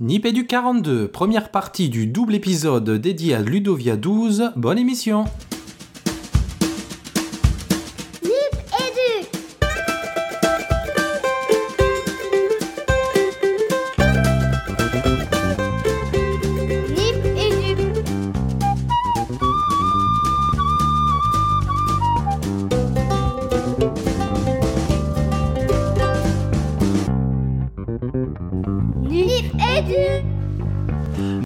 Nipédu 42, première partie du double épisode dédié à Ludovia 12. Bonne émission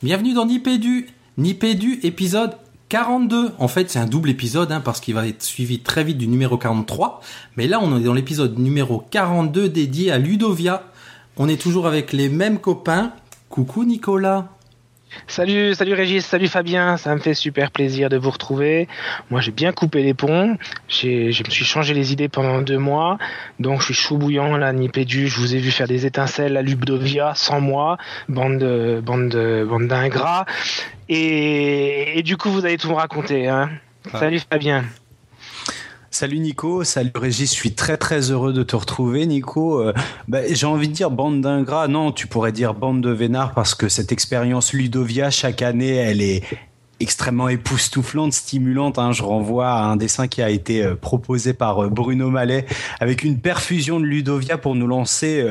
Bienvenue dans Nipédu Nipédu épisode 42. En fait, c'est un double épisode hein, parce qu'il va être suivi très vite du numéro 43. Mais là, on est dans l'épisode numéro 42 dédié à Ludovia. On est toujours avec les mêmes copains. Coucou Nicolas. Salut, salut Régis, salut Fabien, ça me fait super plaisir de vous retrouver. Moi j'ai bien coupé les ponts, j'ai, je me suis changé les idées pendant deux mois, donc je suis chou bouillant là, ni pédu, je vous ai vu faire des étincelles à Lubdovia sans moi, bande de, bande de, bande d'ingrats, et, et du coup vous allez tout me raconter. Hein. Ah. Salut Fabien. Salut Nico, salut Régis, je suis très très heureux de te retrouver Nico. Euh, bah, J'ai envie de dire bande d'ingrats, non tu pourrais dire bande de vénards parce que cette expérience Ludovia chaque année elle est extrêmement époustouflante, stimulante. hein. Je renvoie à un dessin qui a été euh, proposé par euh, Bruno Mallet avec une perfusion de Ludovia pour nous lancer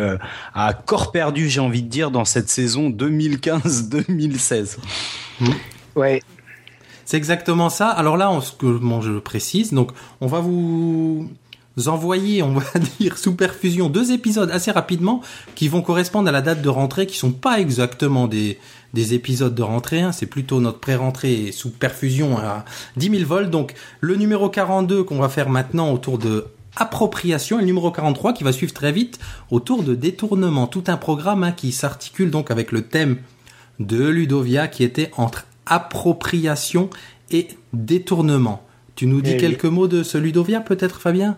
à corps perdu j'ai envie de dire dans cette saison 2015-2016. Ouais, C'est exactement ça. Alors là, on, ce que je précise, donc on va vous envoyer, on va dire sous perfusion, deux épisodes assez rapidement qui vont correspondre à la date de rentrée, qui sont pas exactement des, des épisodes de rentrée. hein. C'est plutôt notre pré-rentrée sous perfusion à 10 000 volts. Donc le numéro 42 qu'on va faire maintenant autour de appropriation et le numéro 43 qui va suivre très vite autour de détournement. Tout un programme hein, qui s'articule donc avec le thème de Ludovia qui était entre appropriation et détournement. Tu nous dis Eh oui. quelques mots de ce Ludovia peut-être Fabien?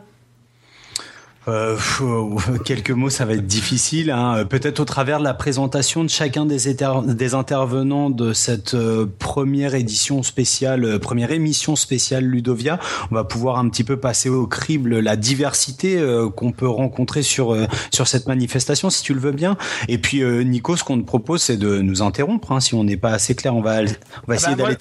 Euh, quelques mots, ça va être difficile. Hein. Peut-être au travers de la présentation de chacun des, intervenants de cette euh, première édition spéciale, euh, première émission spéciale Ludovia, on va pouvoir un petit peu passer au crible la diversité qu'on peut rencontrer sur sur cette manifestation, si tu le veux bien. Et puis Nico, ce qu'on te propose, c'est de nous interrompre. hein. Si on n'est pas assez clair, on va on va essayer bah, moi- d'aller.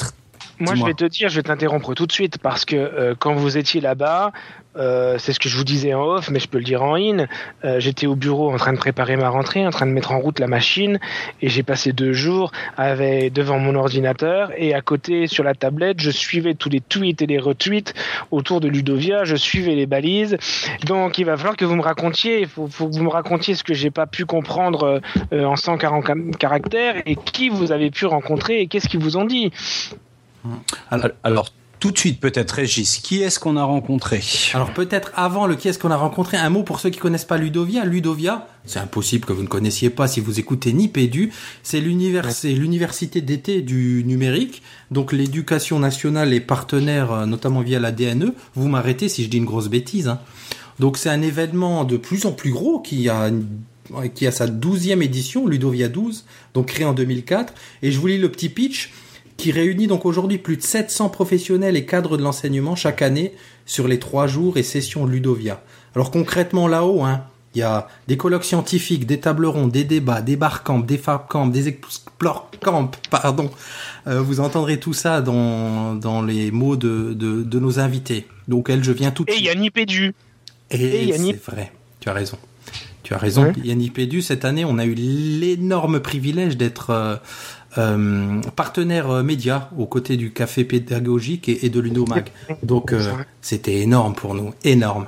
Moi, je vais te dire, je vais t'interrompre tout de suite parce que euh, quand vous étiez là-bas, euh, c'est ce que je vous disais en off, mais je peux le dire en in. euh, J'étais au bureau en train de préparer ma rentrée, en train de mettre en route la machine, et j'ai passé deux jours avec, devant mon ordinateur et à côté sur la tablette, je suivais tous les tweets et les retweets autour de Ludovia, je suivais les balises. Donc, il va falloir que vous me racontiez, il faut, faut que vous me racontiez ce que j'ai pas pu comprendre euh, en 140 cam- caractères et qui vous avez pu rencontrer et qu'est-ce qu'ils vous ont dit. Alors, Alors tout de suite, peut-être Régis, qui est-ce qu'on a rencontré? Alors peut-être avant le qui est-ce qu'on a rencontré, un mot pour ceux qui connaissent pas Ludovia. Ludovia, c'est impossible que vous ne connaissiez pas si vous écoutez. C'est l'univers- c'est l'université d'été du numérique. Donc l'éducation nationale est partenaire, euh, notamment via la DNE. Vous m'arrêtez si je dis une grosse bêtise. hein. Donc c'est un événement de plus en plus gros qui a une- qui a sa douzième édition, Ludovia 12, donc créé en 2004. Et je vous lis le petit pitch qui réunit donc aujourd'hui plus de 700 professionnels et cadres de l'enseignement chaque année sur les trois jours et sessions Ludovia. Alors concrètement là-haut, hein, il y a des colloques scientifiques, des tables rondes, des débats, des barcamps, des fabcamps, des explore camps, pardon. Euh, vous entendrez tout ça dans, dans les mots de, de, de nos invités. Donc elle, je viens tout de Et suite. Yannick Pédu. Et Et Yannick- c'est vrai, tu as raison. Tu as raison, Ouais. Yannick Pédu. Cette année, on a eu l'énorme privilège d'être euh, euh, partenaire euh, média aux côtés du Café Pédagogique et, et de l'Unomag. Donc, euh, c'était énorme pour nous, énorme.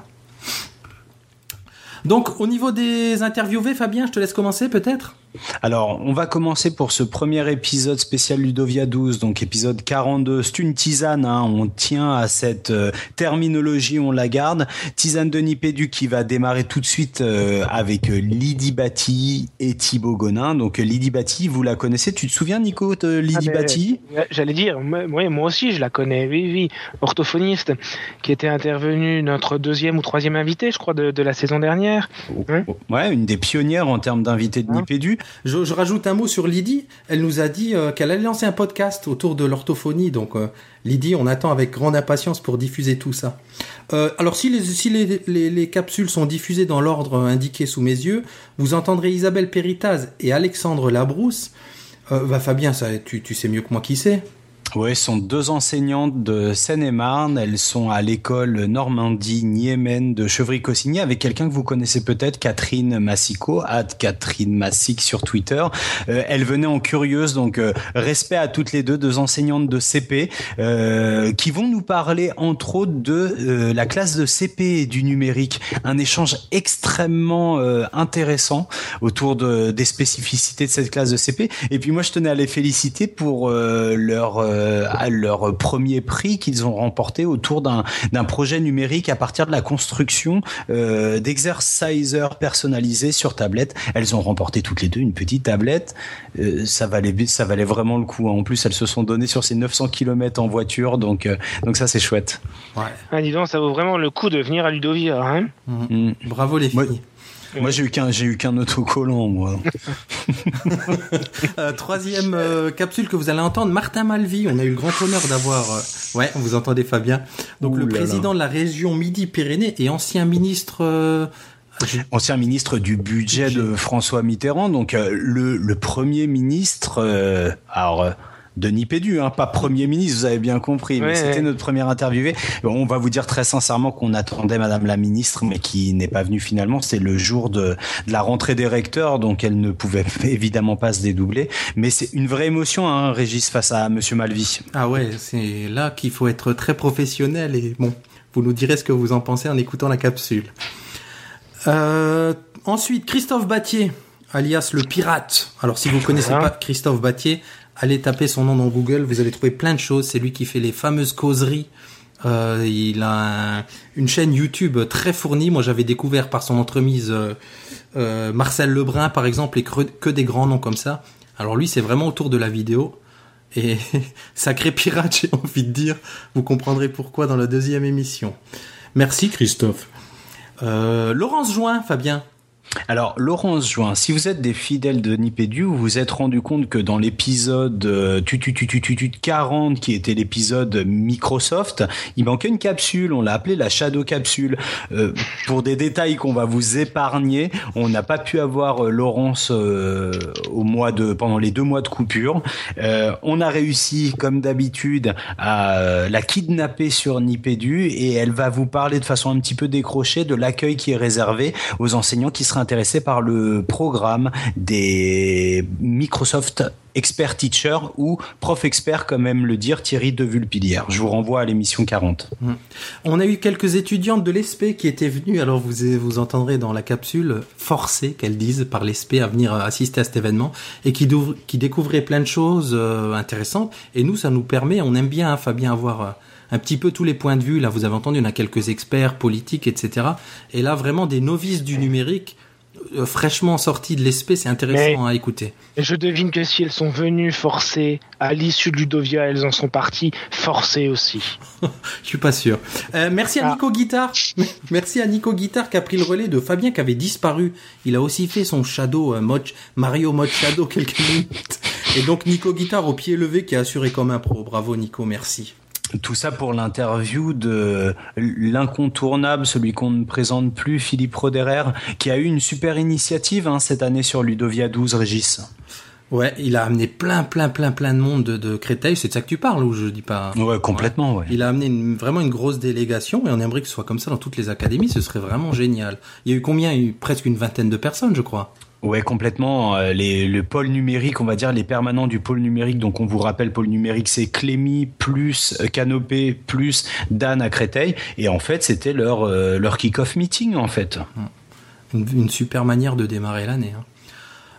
Donc, au niveau des interviewés, Fabien, je te laisse commencer peut-être? Alors, on va commencer pour ce premier épisode spécial Ludovia 12, donc épisode 42. C'est une tisane, hein, on tient à cette euh, terminologie, on la garde. Tisane de Nipédu qui va démarrer tout de suite euh, avec euh, Lydie Batty et Thibaut Gonin. Donc Lydie Batty, vous la connaissez? Tu te souviens, Nico, de Lydie Ah, Batty? Ouais, J'allais dire, moi, aussi je la connais, oui, oui, orthophoniste, qui était intervenu notre deuxième ou troisième invité, je crois, de, de la saison dernière. Hein Ouais, une des pionnières en termes d'invités de Hein Nipédu. Je, rajoute un mot sur Lydie. Elle nous a dit euh, qu'elle allait lancer un podcast autour de l'orthophonie. Donc, euh, Lydie, on attend avec grande impatience pour diffuser tout ça. Euh, alors, si, les, capsules sont diffusées dans l'ordre indiqué sous mes yeux, vous entendrez Isabelle Péritaz et Alexandre Labrousse. Euh, bah, Fabien, ça, tu, tu sais mieux que moi qui c'est. Ce sont deux enseignantes de Seine-et-Marne. Elles sont à l'école Normandie-Niemen de Chevry-Cossigny avec quelqu'un que vous connaissez peut-être, Catherine Massico, at Catherine Massic sur Twitter. Euh, elles venaient en curieuse, donc euh, respect à toutes les deux, deux enseignantes de CP, euh, qui vont nous parler entre autres de euh, la classe de CP et du numérique. Un échange extrêmement euh, intéressant autour de, des spécificités de cette classe de CP. Et puis moi, je tenais à les féliciter pour euh, leur euh, à leur premier prix qu'ils ont remporté autour d'un d'un projet numérique à partir de la construction euh, d'exercisers personnalisés sur tablette. Elles ont remporté toutes les deux une petite tablette. Euh, ça valait ça valait vraiment le coup. En plus, elles se sont données sur ces 900 km en voiture, donc euh, donc ça c'est chouette. Ouais. Ah, dis donc, ça vaut vraiment le coup de venir à Ludovia. Hein Mm. Bravo les filles. Moi, Moi j'ai eu qu'un j'ai eu qu'un autocollant moi. Euh, troisième euh, capsule que vous allez entendre, Martin Malvy. On a eu le grand honneur d'avoir. euh, ouais, vous entendez Fabien. Donc Ouh le là président de la région Midi-Pyrénées et ancien ministre. euh, ancien ministre du budget de François Mitterrand, donc euh, le, le premier ministre, euh, alors euh, Denis Pédu, hein, pas premier ministre, vous avez bien compris, mais Ouais, c'était ouais. notre premier interviewé. On va vous dire très sincèrement qu'on attendait Madame la ministre, mais qui n'est pas venue finalement. C'était le jour de, de la rentrée des recteurs, donc elle ne pouvait évidemment pas se dédoubler. Mais c'est une vraie émotion, hein, Régis, face à Monsieur Malvy. Ah ouais, c'est là qu'il faut être très professionnel et bon, vous nous direz ce que vous en pensez en écoutant la capsule. Euh, ensuite, Christophe Battier, alias le pirate. Alors si vous connaissez Voilà. pas Christophe Battier, allez taper son nom dans Google, vous allez trouver plein de choses. C'est lui qui fait les fameuses causeries. Euh, il a un- une chaîne YouTube très fournie. Moi, j'avais découvert par son entremise euh, euh, Marcel Lebrun, par exemple, et que, que des grands noms comme ça. Alors lui, c'est vraiment autour de la vidéo. Et sacré pirate, j'ai envie de dire. Vous comprendrez pourquoi dans la deuxième émission. Merci Christophe. Laurence Join, Fabien. Alors, Laurence Join, si vous êtes des fidèles de Nipédu, vous vous êtes rendu compte que dans l'épisode euh, tu, tu, tu, tu, tu, tu, 40, qui était l'épisode Microsoft, il manquait une capsule, on l'a appelée la Shadow Capsule. Euh, pour des détails qu'on va vous épargner, on n'a pas pu avoir euh, Laurence euh, au mois de, pendant les deux mois de coupure. Euh, on a réussi, comme d'habitude, à euh, la kidnapper sur Nipédu et elle va vous parler de façon un petit peu décrochée de l'accueil qui est réservé aux enseignants qui seraient intéressés par le programme des Microsoft Expert Teacher ou Prof Expert, comme aime le dire Thierry de Vulpilière. Je vous renvoie à l'émission 40. On a eu quelques étudiantes de l'ESP qui étaient venues, alors vous, vous entendrez dans la capsule, forcées qu'elles disent par l'ESP à venir assister à cet événement et qui découvraient plein de choses euh, intéressantes. Et nous, ça nous permet, on aime bien, hein, Fabien, avoir euh, un petit peu tous les points de vue. Là, vous avez entendu, on a quelques experts politiques, etc. Et là, vraiment des novices du numérique euh, fraîchement sortis de l'ESP, c'est intéressant à écouter. Et je devine que si elles sont venues forcées à l'issue de Ludovia, elles en sont parties forcées aussi. Je suis pas sûr. Euh, merci à Ah. Nico Guitare. merci à Nico Guitare qui a pris le relais de Fabien qui avait disparu. Il a aussi fait son Shadow euh, mode Mario mode Shadow quelques minutes. Et donc Nico Guitare au pied levé qui a assuré comme un pro. Bravo Nico, merci. Tout ça pour l'interview de l'incontournable, celui qu'on ne présente plus, Philippe Roderer, qui a eu une super initiative hein, cette année sur Ludovia 12, Régis. Ouais, il a amené plein plein plein plein de monde de, de Créteil. C'est de ça que tu parles ou je dis pas? Ouais, complètement, ouais. Il a amené une- vraiment une grosse délégation et on aimerait que ce soit comme ça dans toutes les académies. Ce serait vraiment génial. Il y a eu combien? Il y a eu presque une vingtaine de personnes, je crois. Ouais, complètement. Euh, Les, le pôle numérique, on va dire les permanents du pôle numérique. Donc, on vous rappelle, pôle numérique, c'est Clémy plus euh, Canopé plus Dan à Créteil. Et en fait, c'était leur euh, leur kick-off meeting, en fait. une, une super manière de démarrer l'année. hein.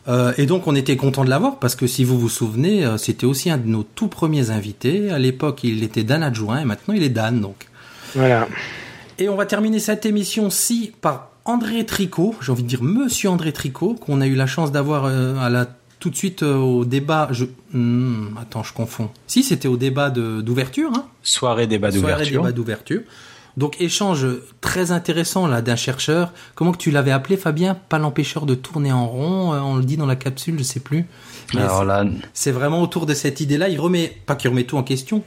Euh, et donc on était content de l'avoir parce que si vous vous souvenez, c'était aussi un de nos tout premiers invités. À l'époque, il était Dan adjoint et maintenant il est Dan. Donc. Voilà. Et on va terminer cette émission-ci par André Tricot. J'ai envie de dire Monsieur André Tricot qu'on a eu la chance d'avoir euh, à la tout de suite euh, au débat. Je... Hmm, attends, je confonds. Si c'était au débat de- d'ouverture. Hein Soirée débat soirée d'ouverture. débat d'ouverture. Donc échange très intéressant là d'un chercheur. Comment que tu l'avais appelé Fabien? Pas l'empêcheur de tourner en rond. euh, On le dit dans la capsule, je sais plus. Mais Alors là, c'est vraiment autour de cette idée-là. Il remet, pas qu'il remet tout en question.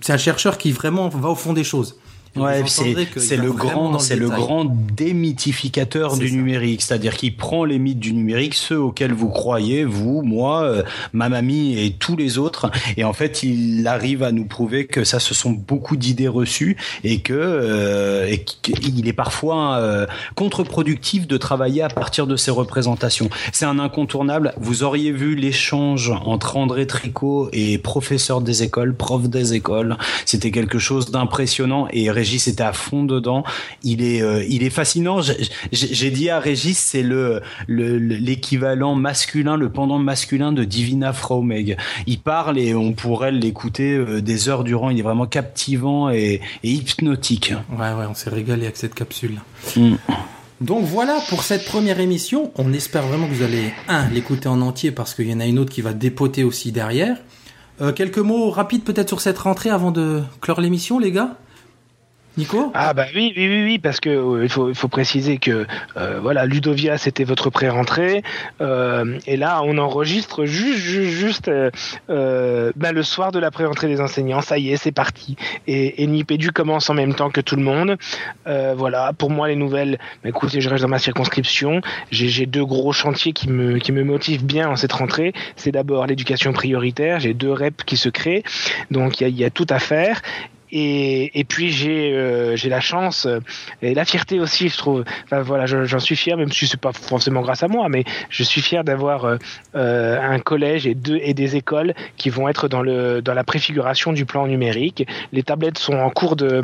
C'est un chercheur qui vraiment va au fond des choses. Ouais, c'est le grand, c'est le détail. grand démythificateur du ça. numérique, c'est-à-dire qu'il prend les mythes du numérique, ceux auxquels vous croyez, vous, moi, euh, ma mamie et tous les autres, et en fait, il arrive à nous prouver que ça, ce sont beaucoup d'idées reçues et que euh, qu'il est parfois euh, contre-productif de travailler à partir de ces représentations. C'est un incontournable. Vous auriez vu l'échange entre André Tricot et professeur des écoles, prof des écoles. C'était quelque chose d'impressionnant et Régis était à fond dedans. Il est, euh, il est fascinant. J'ai- dit à Régis, c'est le le- l'équivalent masculin, le pendant masculin de Divina Fraumeg. Il parle et on pourrait l'écouter euh, des heures durant. Il est vraiment captivant et, et hypnotique. Ouais, ouais, on s'est régalé avec cette capsule. Mm. Donc voilà pour cette première émission. On espère vraiment que vous allez, un, l'écouter en entier parce qu'il y en a une autre qui va dépoter aussi derrière. Euh, quelques mots rapides peut-être sur cette rentrée avant de clore l'émission, les gars? Ah bah oui, oui, oui, oui, parce que euh, il faut, il faut préciser que euh, voilà, Ludovia, c'était votre pré-rentrée, euh, et là, on enregistre juste, juste, juste bah, le soir de la pré-rentrée des enseignants. Ça y est, c'est parti. Et, et Nipédu commence en même temps que tout le monde. Voilà, pour moi, les nouvelles. Bah, écoutez, je reste dans ma circonscription. J'ai deux gros chantiers qui me, qui me motivent bien en cette rentrée. C'est d'abord l'éducation prioritaire. J'ai deux reps qui se créent, donc il y y a tout à faire. Et, et puis j'ai euh, j'ai la chance euh, et la fierté aussi, je trouve. Enfin voilà, je- j'en suis fier, même si c'est pas forcément grâce à moi, mais je suis fier d'avoir euh, euh, un collège et deux et des écoles qui vont être dans le dans la préfiguration du plan numérique. Les tablettes sont en cours de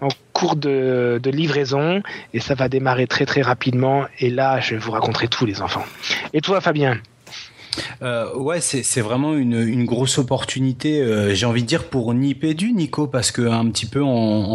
en cours de, de livraison et ça va démarrer très très rapidement. Et là, je vais vous raconter tout, les enfants. Et toi, Fabien? Euh, ouais, c'est c'est vraiment une, une grosse opportunité, euh, j'ai envie de dire, pour Nipédu, Nico, parce que un petit peu, en,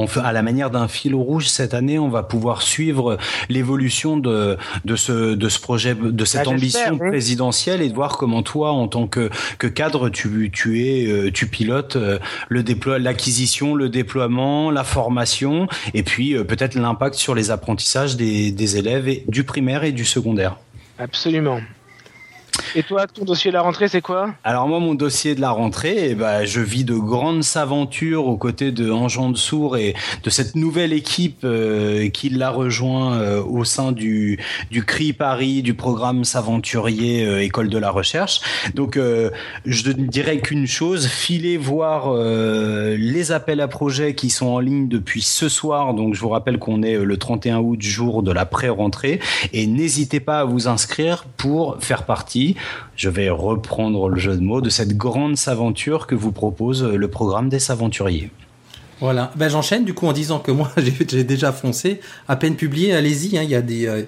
en- à la manière d'un fil rouge, cette année, on va pouvoir suivre l'évolution de, de, ce, de ce projet, de cette Ah, ambition oui. présidentielle et de voir comment toi, en tant que, que cadre, tu, tu es, euh, tu pilotes euh, le déploie, l'acquisition, le déploiement, la formation, et puis euh, peut-être l'impact sur les apprentissages des, des élèves et, du primaire et du secondaire. Absolument. Et toi, ton dossier de la rentrée, c'est quoi? Alors moi, mon dossier de la rentrée, eh ben, je vis de grandes aventures aux côtés de Anjan de Sourd et de cette nouvelle équipe euh, qui l'a rejoint euh, au sein du, CRI Paris, du programme S'aventurier euh, École de la Recherche. Donc, je ne dirais qu'une chose, filez voir les appels à projets qui sont en ligne depuis ce soir. Donc, je vous rappelle qu'on est le 31 août, jour de la pré-rentrée. Et n'hésitez pas à vous inscrire pour faire partie je vais reprendre le jeu de mots de cette grande aventure que vous propose le programme des Saventuriers. Voilà. Ben j'enchaîne du coup en disant que moi j'ai déjà foncé, à peine publié. Allez-y, hein, il y a des. euh,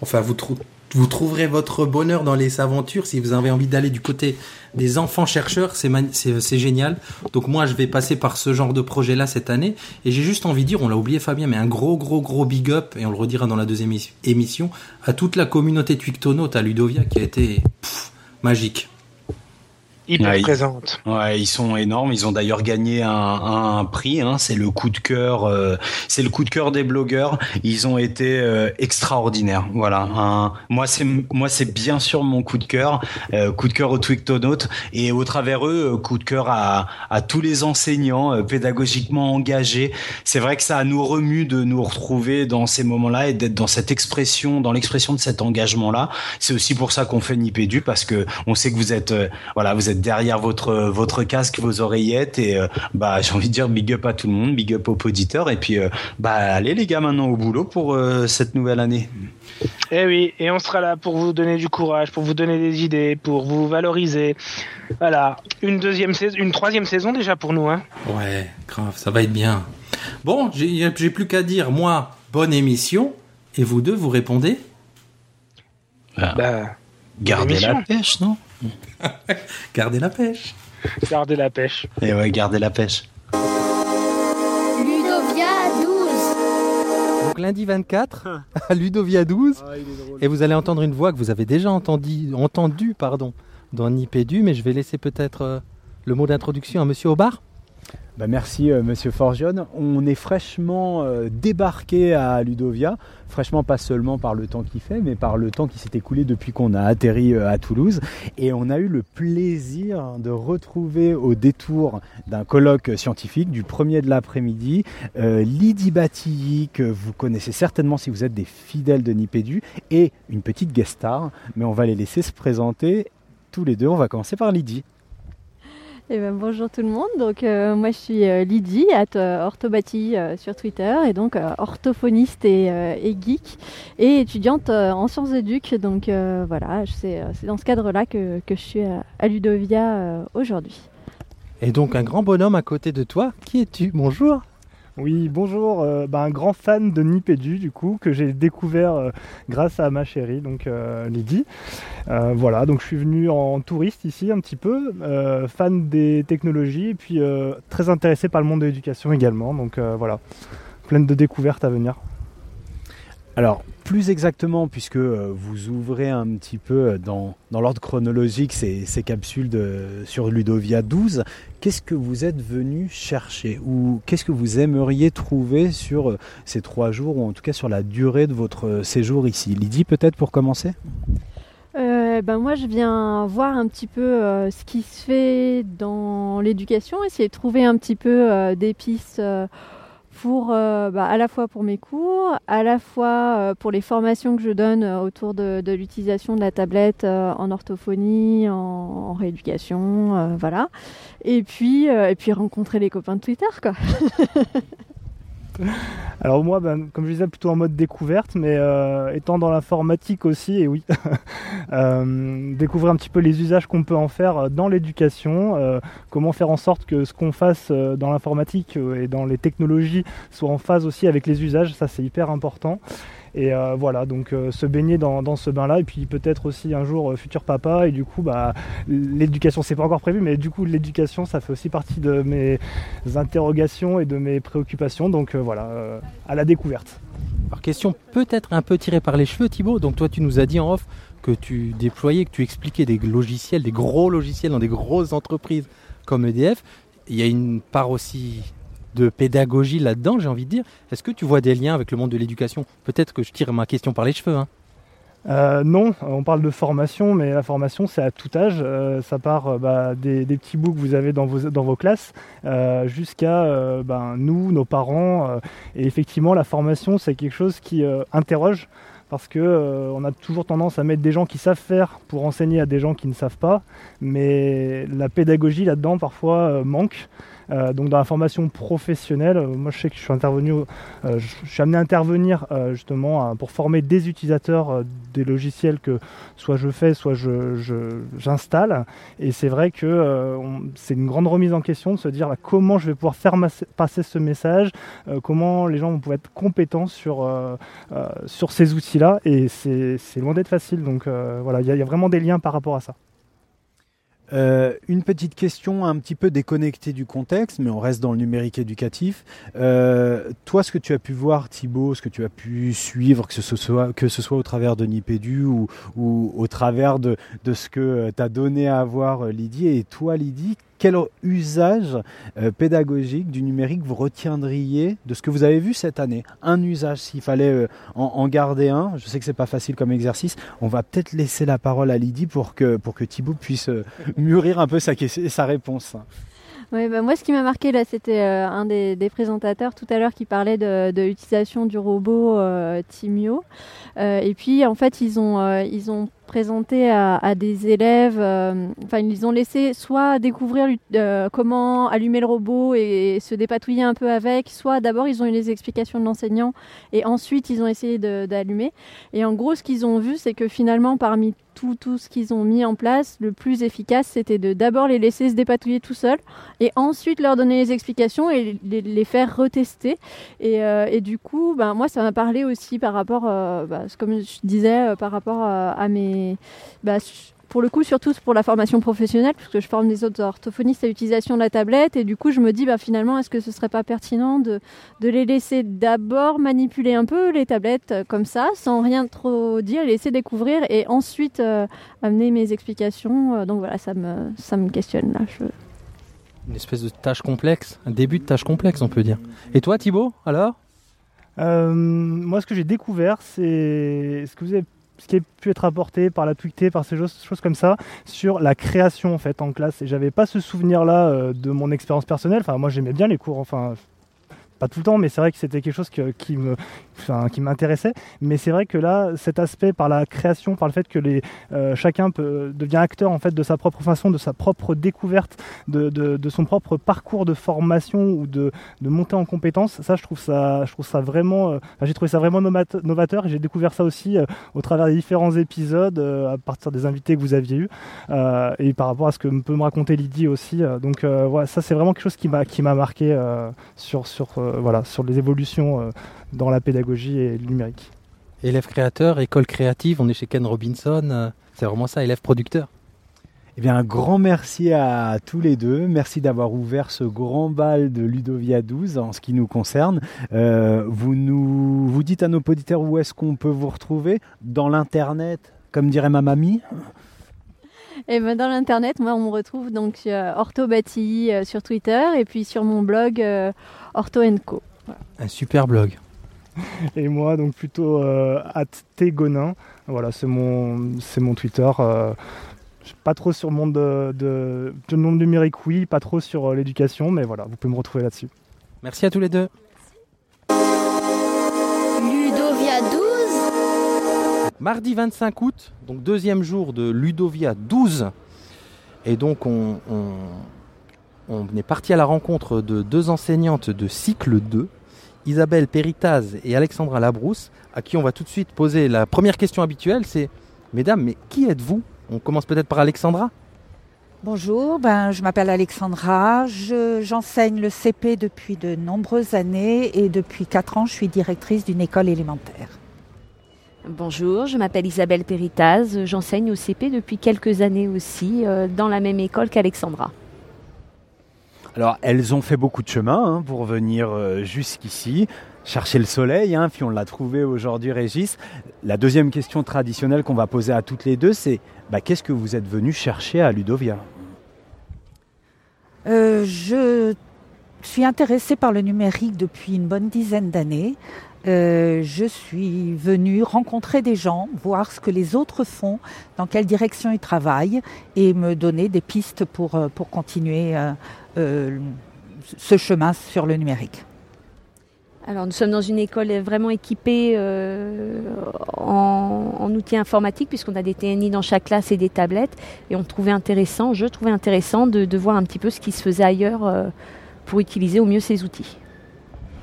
enfin, vous trou- vous trouverez votre bonheur dans les aventures si vous avez envie d'aller du côté des enfants chercheurs. C'est génial. Donc moi je vais passer par ce genre de projet là cette année et j'ai juste envie de dire, on l'a oublié Fabien, mais un gros gros gros big up et on le redira dans la deuxième émi- émission à toute la communauté Twictonaute à Ludovia qui a été magique. Hyper Ouais, présente. Ouais, ils sont énormes. Ils ont d'ailleurs gagné un, un prix. Hein, c'est le coup de cœur. euh, c'est le coup de cœur des blogueurs. Ils ont été euh, extraordinaires. Voilà. un- moi, c'est moi, c'est bien sûr mon coup de cœur. euh, coup de cœur aux Twictonautes et au travers eux, coup de cœur à, à tous les enseignants pédagogiquement engagés. C'est vrai que ça nous remue de nous retrouver dans ces moments-là et d'être dans cette expression, dans l'expression de cet engagement-là. C'est aussi pour ça qu'on fait Nipédu parce que on sait que vous êtes, voilà, vous êtes derrière votre votre casque, vos oreillettes et euh, bah j'ai envie de dire big up à tout le monde, big up aux auditeurs et puis euh, bah allez les gars maintenant au boulot pour euh, cette nouvelle année. Eh oui, et on sera là pour vous donner du courage, pour vous donner des idées, pour vous valoriser. Voilà, une deuxième saison, une troisième saison déjà pour nous, hein. Ouais, grave, ça va être bien. Bon, j'ai plus qu'à dire, moi, bonne émission. Et vous deux, vous répondez? Bah, Gardez la pêche, non? Gardez la pêche. gardez la pêche. Et ouais, gardez la pêche. Ludovia 12. Donc lundi 24, à Ludovia 12. Et vous allez entendre une voix que vous avez déjà entendu, entendu pardon, dans Nipédu, mais je vais laisser peut-être euh, le mot d'introduction à Monsieur Aubard. Bah, merci euh, Monsieur Forgione. On est fraîchement euh, débarqué à Ludovia, fraîchement pas seulement par le temps qu'il fait, mais par le temps qui s'est écoulé depuis qu'on a atterri euh, à Toulouse. Et on a eu le plaisir de retrouver au détour d'un colloque scientifique du premier de l'après-midi Lydie Batilly, que vous connaissez certainement si vous êtes des fidèles de Nipédu, et une petite guest star. Mais on va les laisser se présenter tous les deux. On va commencer par Lydie. Eh ben, bonjour tout le monde. Donc euh, moi je suis euh, Lydie, at euh, orthobati sur Twitter et donc orthophoniste et, geek et étudiante en sciences éduques. Donc voilà, c'est dans ce cadre-là que, je suis à Ludovia aujourd'hui. Et donc un grand bonhomme à côté de toi, qui es-tu? Bonjour. Oui, bonjour. Euh, bah, un grand fan de Nipédu, du coup, que j'ai découvert euh, grâce à ma chérie, donc euh, Lydie. voilà, donc je suis venu en touriste ici un petit peu, fan des technologies, et puis très intéressé par le monde de l'éducation également. Donc voilà, plein de découvertes à venir. Alors, plus exactement, puisque euh, vous ouvrez un petit peu dans, l'ordre chronologique ces, capsules sur Ludovia 12, qu'est-ce que vous êtes venu chercher Ou qu'est-ce que vous aimeriez trouver sur euh, ces trois jours, ou en tout cas sur la durée de votre euh, séjour ici? Lydie, peut-être pour commencer? Ben moi, je viens voir un petit peu ce qui se fait dans l'éducation, essayer de trouver un petit peu des pistes pour euh, bah, à la fois pour mes cours, à la fois euh, pour les formations que je donne euh, autour de, l'utilisation de la tablette en orthophonie, en, rééducation, voilà. Et puis et puis rencontrer les copains de Twitter quoi. Alors moi, ben, comme je disais, plutôt en mode découverte, mais euh, étant dans l'informatique aussi, et oui, euh, découvrir un petit peu les usages qu'on peut en faire euh, dans l'éducation, comment faire en sorte que ce qu'on fasse dans l'informatique et dans les technologies soit en phase aussi avec les usages, ça c'est hyper important. Et euh, voilà, donc euh, se baigner dans, ce bain-là, et puis peut-être aussi un jour euh, futur papa, et du coup, bah, l'éducation, c'est pas encore prévu, mais du coup, l'éducation, ça fait aussi partie de mes interrogations et de mes préoccupations, donc voilà, à la découverte. Alors, question peut-être un peu tirée par les cheveux, Thibaut. Donc, toi, tu nous as dit en off que tu déployais, que tu expliquais des logiciels, des gros logiciels dans des grosses entreprises comme EDF. Il y a une part aussi de pédagogie là-dedans, j'ai envie de dire. Est-ce que tu vois des liens avec le monde de l'éducation? Peut-être que je tire ma question par les cheveux. Hein. Euh, non, on parle de formation, mais la formation c'est à tout âge. Euh, ça part euh, bah, des, petits bouts que vous avez dans vos, classes jusqu'à ben, nous, nos parents. et effectivement, la formation c'est quelque chose qui interroge parce que on a toujours tendance à mettre des gens qui savent faire pour enseigner à des gens qui ne savent pas, mais la pédagogie là-dedans parfois manque. Euh, donc dans la formation professionnelle, euh, moi je sais que je suis intervenu, euh, je suis amené à intervenir justement pour former des utilisateurs des logiciels que soit je fais, soit j'installe. et c'est vrai que c'est une grande remise en question de se dire comment je vais pouvoir faire passer ce message, comment les gens vont pouvoir être compétents sur, sur ces outils-là. Et c'est loin d'être facile. Donc voilà, il y, a vraiment des liens par rapport à ça. Euh, une petite question un petit peu déconnectée du contexte, mais on reste dans le numérique éducatif. Euh, toi, ce que tu as pu voir, Thibaut, ce que tu as pu suivre, que ce soit, que ce soit au travers de Nipédu ou, ou au travers de, de ce que tu as donné à voir Lydie, et toi, Lydie, quel usage euh, pédagogique du numérique vous retiendriez de ce que vous avez vu cette année? Un usage, s'il fallait euh, en, garder un, je sais que c'est pas facile comme exercice, on va peut-être laisser la parole à Lydie pour que, pour que Thibaut puisse euh, mûrir un peu sa, sa réponse. Ouais, bah moi, ce qui m'a marqué là, c'était un des, présentateurs tout à l'heure qui parlait de, l'utilisation du robot Timio. et puis, en fait, ils ont, ils ont présenté à, des élèves, euh, enfin ils ont laissé soit découvrir euh, comment allumer le robot et, se dépatouiller un peu avec, soit d'abord ils ont eu les explications de l'enseignant et ensuite ils ont essayé d'allumer. Et en gros ce qu'ils ont vu c'est que finalement parmi tout, ce qu'ils ont mis en place, le plus efficace c'était de d'abord les laisser se dépatouiller tout seuls et ensuite leur donner les explications et les, faire retester. Et, euh, et, du coup, ben, moi ça m'a parlé aussi par rapport, bah, comme je disais, par rapport à mes bah, pour le coup, surtout pour la formation professionnelle, puisque je forme des autres orthophonistes à l'utilisation de la tablette. Et du coup, je me dis, bah, finalement, est-ce que ce serait pas pertinent de, de les laisser d'abord manipuler un peu les tablettes euh, comme ça, sans rien trop dire, les laisser découvrir et ensuite euh, amener mes explications. Euh, donc voilà, ça me, ça me questionne là. Une espèce de tâche complexe, un début de tâche complexe, on peut dire. Et toi, Thibaut, alors? Euh, moi, ce que j'ai découvert, c'est ce que vous avez ce qui a pu être apporté par la tweetée, par ces choses, comme ça, sur la création en fait en classe. Et j'avais pas ce souvenir-là euh, de mon expérience personnelle. Enfin, moi j'aimais bien les cours, enfin pas tout le temps, mais c'est vrai que c'était quelque chose qui me, qui m'intéressait. Mais c'est vrai que là, cet aspect par la création, par le fait que les, euh, chacun devient acteur en fait de sa propre façon, de sa propre découverte, de, de- son propre parcours de formation ou de, de montée en compétences, ça je trouve ça, je trouve ça vraiment, euh, j'ai trouvé ça vraiment novat- novateur. J'ai découvert ça aussi euh, au travers des différents épisodes, à partir des invités que vous aviez euh, et par rapport à ce que peut me raconter Lydie aussi. donc voilà, ça c'est vraiment quelque chose qui m'a qui m'a marqué sur sur voilà sur les évolutions euh, dans la pédagogie et le numérique. Élève créateur, école créative, on est chez Ken Robinson. euh, C'est vraiment ça, élève producteur. Eh bien, un grand merci à tous les deux. Merci d'avoir ouvert ce grand bal de Ludovia 12 en ce qui nous concerne. Euh, vous nous, vous dites à nos auditeurs où est-ce qu'on peut vous retrouver? Dans l'internet, comme dirait ma mamie? Et ben dans l'internet, moi on me retrouve donc sur Ortho Bâti euh, sur Twitter et puis sur mon blog euh, Ortho Co. Un super blog. Et moi donc plutôt euh, @tgonin. Voilà, c'est mon c'est mon Twitter. euh, pas trop sur le monde de, de, de monde numérique, oui, pas trop sur euh, l'éducation, mais voilà, vous pouvez me retrouver là-dessus. Merci à tous les deux. Ludovia 12. Mardi 25 août, donc deuxième jour de Ludovia 12. Et donc on, est parti à la rencontre de deux enseignantes de cycle 2, Isabelle Péritaz et Alexandra Labrousse, à qui on va tout de suite poser la première question habituelle, c'est Mesdames, mais qui êtes-vous? On commence peut-être par Alexandra Bonjour, ben, je m'appelle Alexandra, Je- j'enseigne le CP depuis de nombreuses années et depuis 4 ans je suis directrice d'une école élémentaire. Bonjour, je m'appelle Isabelle Péritaz, j'enseigne au CP depuis quelques années aussi, euh, dans la même école qu'Alexandra. Alors, elles ont fait beaucoup de chemin hein, pour venir euh, jusqu'ici, chercher le soleil, hein, puis on l'a trouvé aujourd'hui, Régis. La deuxième question traditionnelle qu'on va poser à toutes les deux, c'est bah, qu'est-ce que vous êtes venu chercher à Ludovia? Euh, je suis intéressée par le numérique depuis une bonne dizaine d'années. Euh, je suis venue rencontrer des gens, voir ce que les autres font, dans quelle direction ils travaillent et me donner des pistes pour, euh, continuer euh, ce chemin sur le numérique. Alors nous sommes dans une école vraiment équipée en, outils informatiques puisqu'on a des TNI dans chaque classe et des tablettes et on trouvait intéressant, je trouvais intéressant de, voir un petit peu ce qui se faisait ailleurs pour utiliser au mieux ces outils.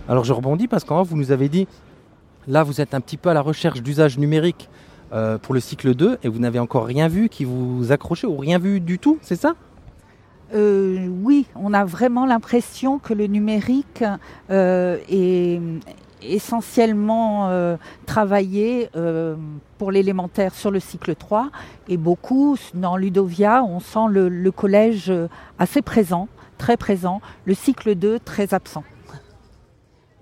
Alors je rebondis parce qu'en vous nous avez dit, là vous êtes un petit peu à la recherche d'usage numérique euh, pour le cycle 2 et vous n'avez encore rien vu qui vous accrochait ou rien vu du tout, c'est ça? Euh, oui, on a vraiment l'impression que le numérique euh, est essentiellement travaillé pour l'élémentaire sur le cycle 3 et beaucoup dans Ludovia, on sent le, collège assez présent, très présent, le cycle 2 très absent.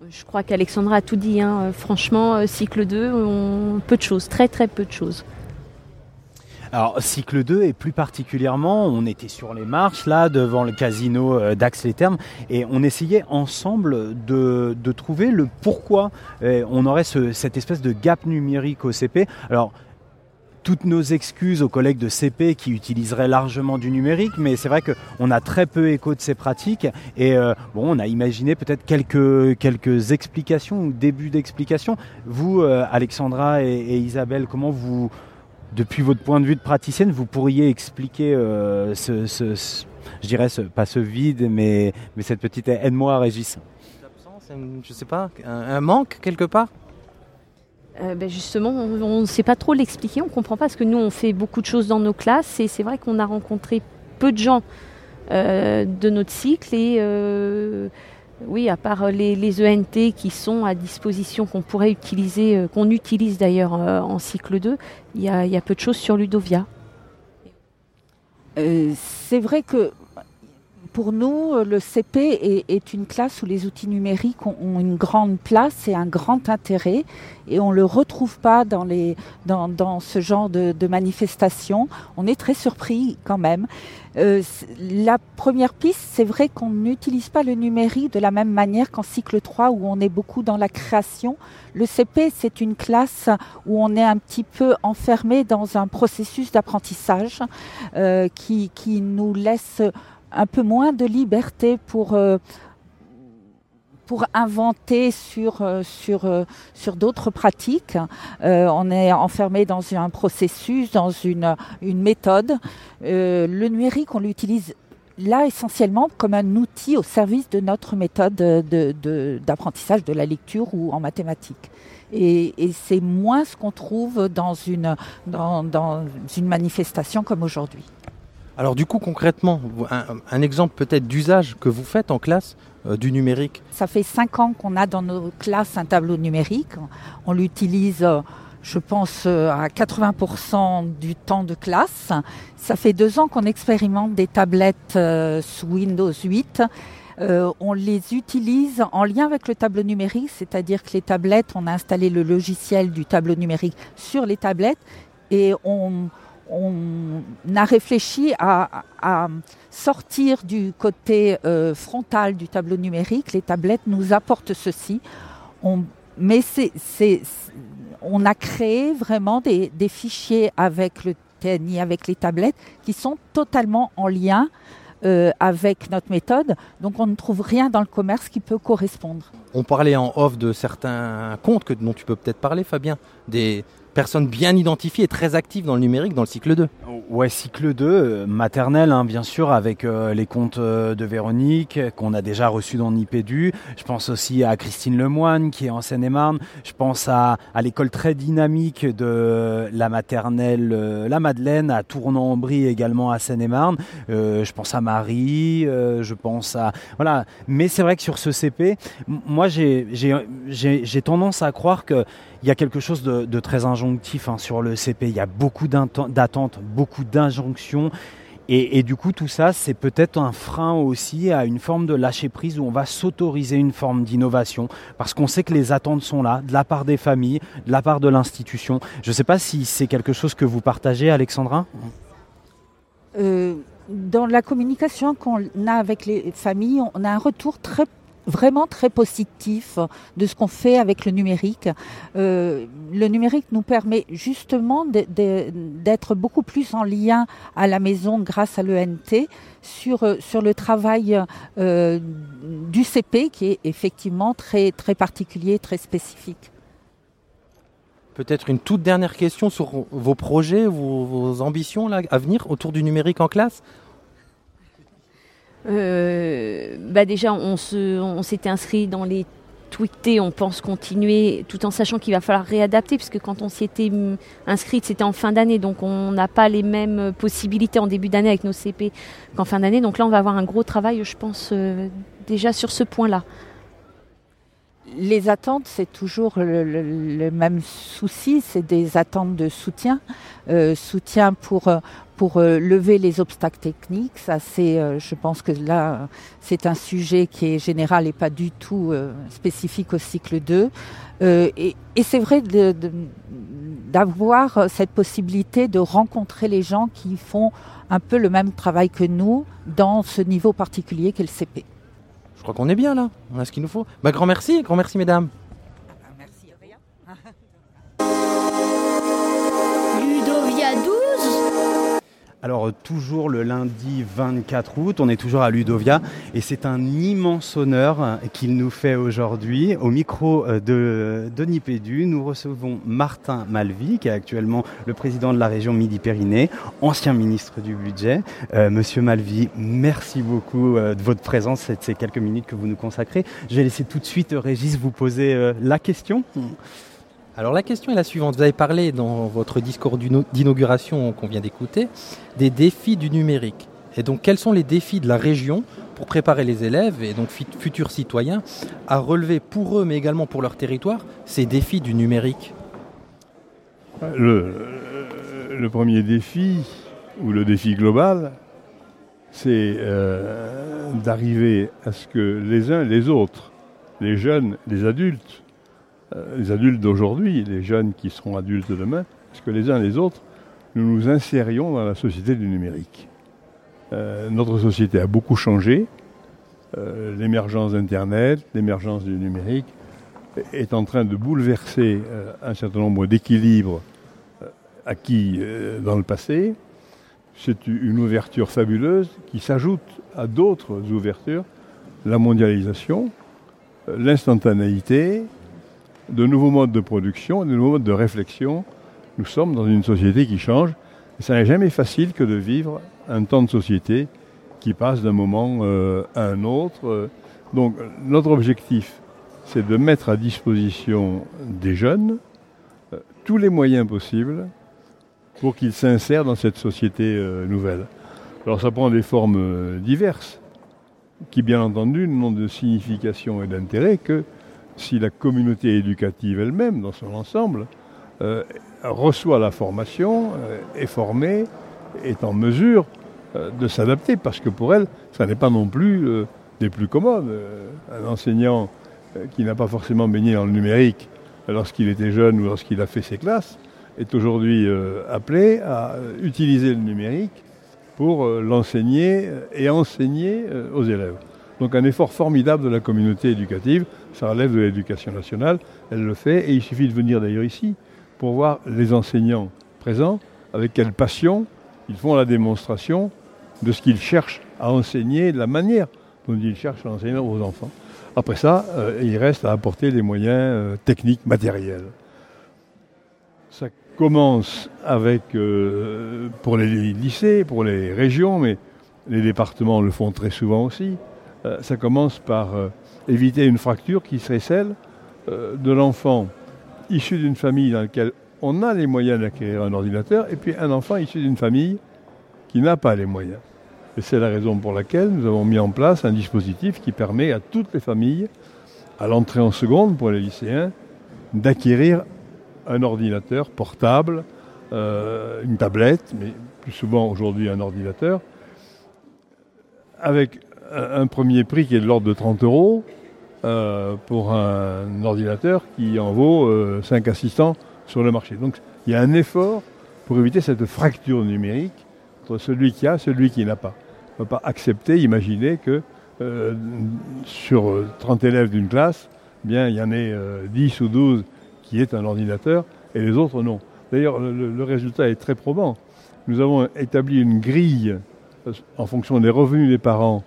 Je crois qu'Alexandra a tout dit, hein. Euh, franchement, euh, cycle 2, on... peu de choses, très très peu de choses. Alors, cycle 2, et plus particulièrement, on était sur les marches, là, devant le casino euh, d'Ax-les-Thermes, et on essayait ensemble de, de trouver le pourquoi on aurait ce- cette espèce de gap numérique au CP. Alors, toutes nos excuses aux collègues de CP qui utiliseraient largement du numérique, mais c'est vrai qu'on a très peu écho de ces pratiques et euh, bon, on a imaginé peut-être quelques, quelques explications ou débuts d'explications. Vous, euh, Alexandra et, Isabelle, comment vous, depuis votre point de vue de praticienne, vous pourriez expliquer euh, ce, je dirais, pas ce vide, mais, mais cette petite aide-moi, Régis? Je sais pas, un manque quelque part? Euh, ben justement, on ne sait pas trop l'expliquer, on ne comprend pas parce que nous, on fait beaucoup de choses dans nos classes et c'est vrai qu'on a rencontré peu de gens euh, de notre cycle et euh, oui, à part les, ENT qui sont à disposition, qu'on pourrait utiliser, qu'on utilise d'ailleurs en cycle 2, il y a, peu de choses sur Ludovia. C'est vrai que pour nous, le CP est, une classe où les outils numériques ont, une grande place et un grand intérêt, et on ne le retrouve pas dans, les, dans, dans ce genre de, de manifestations. On est très surpris quand même. Euh, la première piste, c'est vrai qu'on n'utilise pas le numérique de la même manière qu'en cycle 3 où on est beaucoup dans la création. Le CP, c'est une classe où on est un petit peu enfermé dans un processus d'apprentissage euh, qui, qui nous laisse un peu moins de liberté pour, euh, pour inventer sur, euh, sur, euh, sur d'autres pratiques. on est enfermé dans un processus, dans une, une méthode. le numérique, on l'utilise là essentiellement comme un outil au service de notre méthode d'apprentissage de, la lecture ou en mathématiques. Et, et c'est moins ce qu'on trouve dans une, dans, dans une manifestation comme aujourd'hui. Alors du coup, concrètement, un, exemple peut-être d'usage que vous faites en classe euh, du numérique Ça fait cinq ans qu'on a dans nos classes un tableau numérique. On l'utilise, euh, je pense, euh, à 80% du temps de classe. Ça fait deux ans qu'on expérimente des tablettes sous Windows 8. on les utilise en lien avec le tableau numérique, c'est-à-dire que les tablettes, on a installé le logiciel du tableau numérique sur les tablettes et on, on a réfléchi à, sortir du côté euh, frontal du tableau numérique. Les tablettes nous apportent ceci. Mais on a créé vraiment des, fichiers avec le TNI, avec les tablettes, qui sont totalement en lien euh, avec notre méthode. Donc on ne trouve rien dans le commerce qui peut correspondre. On parlait en off de certains comptes que, dont tu peux peut-être parler, Fabien, personne bien identifiée et très active dans le numérique dans le cycle 2. Ouais, cycle 2, euh, maternelle, hein, bien sûr, avec euh, les comptes euh, de Véronique, qu'on a déjà reçus dans Nipédu. Je pense aussi à Christine Lemoine, qui est en Seine-et-Marne. Je pense à, à l'école très dynamique de la maternelle La Madeleine, à Tournon-en-Brie également à Seine-et-Marne. je pense à Marie, je pense à... Voilà. Mais c'est vrai que sur ce CP, moi, j'ai tendance à croire que il y a quelque chose de, très injonctif hein, sur le CP. Il y a beaucoup d'attentes, beaucoup d'injonctions. Et, du coup, tout ça, c'est peut-être un frein aussi à une forme de lâcher prise où on va s'autoriser une forme d'innovation parce qu'on sait que les attentes sont là, de la part des familles, de la part de l'institution. Je ne sais pas si c'est quelque chose que vous partagez, Alexandra euh, Dans la communication qu'on a avec les familles, on a un retour très vraiment très positif de ce qu'on fait avec le numérique. Euh, le numérique nous permet justement d'être beaucoup plus en lien à la maison grâce à l'ENT sur, sur le travail euh, du CP qui est effectivement très, particulier, très spécifique. Peut-être une toute dernière question sur vos projets, vos, ambitions à venir autour du numérique en classe? Euh, bah déjà, on, se, on s'était inscrit dans les tweetés, on pense continuer, tout en sachant qu'il va falloir réadapter, puisque quand on s'y était inscrit, c'était en fin d'année, donc on n'a pas les mêmes possibilités en début d'année avec nos CP qu'en fin d'année. Donc là, on va avoir un gros travail, je pense, euh, déjà sur ce point-là. Les attentes, c'est toujours le, même souci, c'est des attentes de soutien, euh, soutien pour pour euh, lever les obstacles techniques. Ça, c'est, euh, je pense que là, c'est un sujet qui est général et pas du tout euh, spécifique au cycle 2. et, et c'est vrai d'avoir cette possibilité de rencontrer les gens qui font un peu le même travail que nous dans ce niveau particulier qu'est le CP. Je crois qu'on est bien là, on a ce qu'il nous faut. Bah, grand merci, grand merci mesdames. Alors toujours le lundi 24 août, on est toujours à Ludovia et c'est un immense honneur qu'il nous fait aujourd'hui. Au micro euh, de Denis Pédu, nous recevons Martin Malvy, qui est actuellement le président de la région Midi-Pyrénées, ancien ministre du budget. Euh, Monsieur Malvy, merci beaucoup euh, de votre présence et de ces quelques minutes que vous nous consacrez. Je vais laisser tout de suite Régis vous poser la question. Alors la question est la suivante. Vous avez parlé dans votre discours d'inauguration qu'on vient d'écouter des défis du numérique. Et donc quels sont les défis de la région pour préparer les élèves et donc futurs citoyens à relever pour eux mais également pour leur territoire ces défis du numérique? Le, premier défi ou le défi global, c'est euh, d'arriver à ce que les uns les autres, les jeunes, les adultes, les adultes d'aujourd'hui, les jeunes qui seront adultes demain, parce que les uns les autres, nous nous insérions dans la société du numérique. Euh, notre société a beaucoup changé. Euh, l'émergence d'Internet, l'émergence du numérique est en train de bouleverser euh, un certain nombre d'équilibres euh, acquis euh, dans le passé. C'est une ouverture fabuleuse qui s'ajoute à d'autres ouvertures, la mondialisation, euh, l'instantanéité, de nouveaux modes de production, de nouveaux modes de réflexion. Nous sommes dans une société qui change. Et ça n'est jamais facile que de vivre un temps de société qui passe d'un moment euh, à un autre. Donc notre objectif, c'est de mettre à disposition des jeunes euh, tous les moyens possibles pour qu'ils s'insèrent dans cette société euh, nouvelle. Alors ça prend des formes diverses, qui bien entendu n'ont de signification et d'intérêt que si la communauté éducative elle-même, dans son ensemble, euh, reçoit la formation, euh, est formée, est en mesure euh, de s'adapter, parce que pour elle, ça n'est pas non plus des plus commodes. Un enseignant qui n'a pas forcément baigné dans le numérique lorsqu'il était jeune ou lorsqu'il a fait ses classes, est aujourd'hui appelé à utiliser le numérique pour l'enseigner et enseigner aux élèves. Donc un effort formidable de la communauté éducative, ça relève de l'éducation nationale, elle le fait, et il suffit de venir d'ailleurs ici pour voir les enseignants présents, avec quelle passion ils font la démonstration de ce qu'ils cherchent à enseigner, de la manière dont ils cherchent à enseigner aux enfants. Après ça, euh, il reste à apporter les moyens euh, techniques, matériels. Ça commence avec, euh, pour les lycées, pour les régions, mais les départements le font très souvent aussi. Ça commence par éviter une fracture qui serait celle euh, de l'enfant issu d'une famille dans laquelle on a les moyens d'acquérir un ordinateur, et puis un enfant issu d'une famille qui n'a pas les moyens. Et c'est la raison pour laquelle nous avons mis en place un dispositif qui permet à toutes les familles, à l'entrée en seconde pour les lycéens, d'acquérir un ordinateur portable, euh, une tablette, mais plus souvent aujourd'hui un ordinateur, avec un, premier prix qui est de l'ordre de 30 euros euh, pour un ordinateur qui en vaut euh, 5 assistants sur le marché. Donc il y a un effort pour éviter cette fracture numérique entre celui qui a et celui qui n'a pas. On ne peut pas accepter, imaginer que euh, sur euh, 30 élèves d'une classe, bien, il y en ait euh, 10 ou 12 qui aient un ordinateur et les autres non. D'ailleurs, le, résultat est très probant. Nous avons établi une grille euh, en fonction des revenus des parents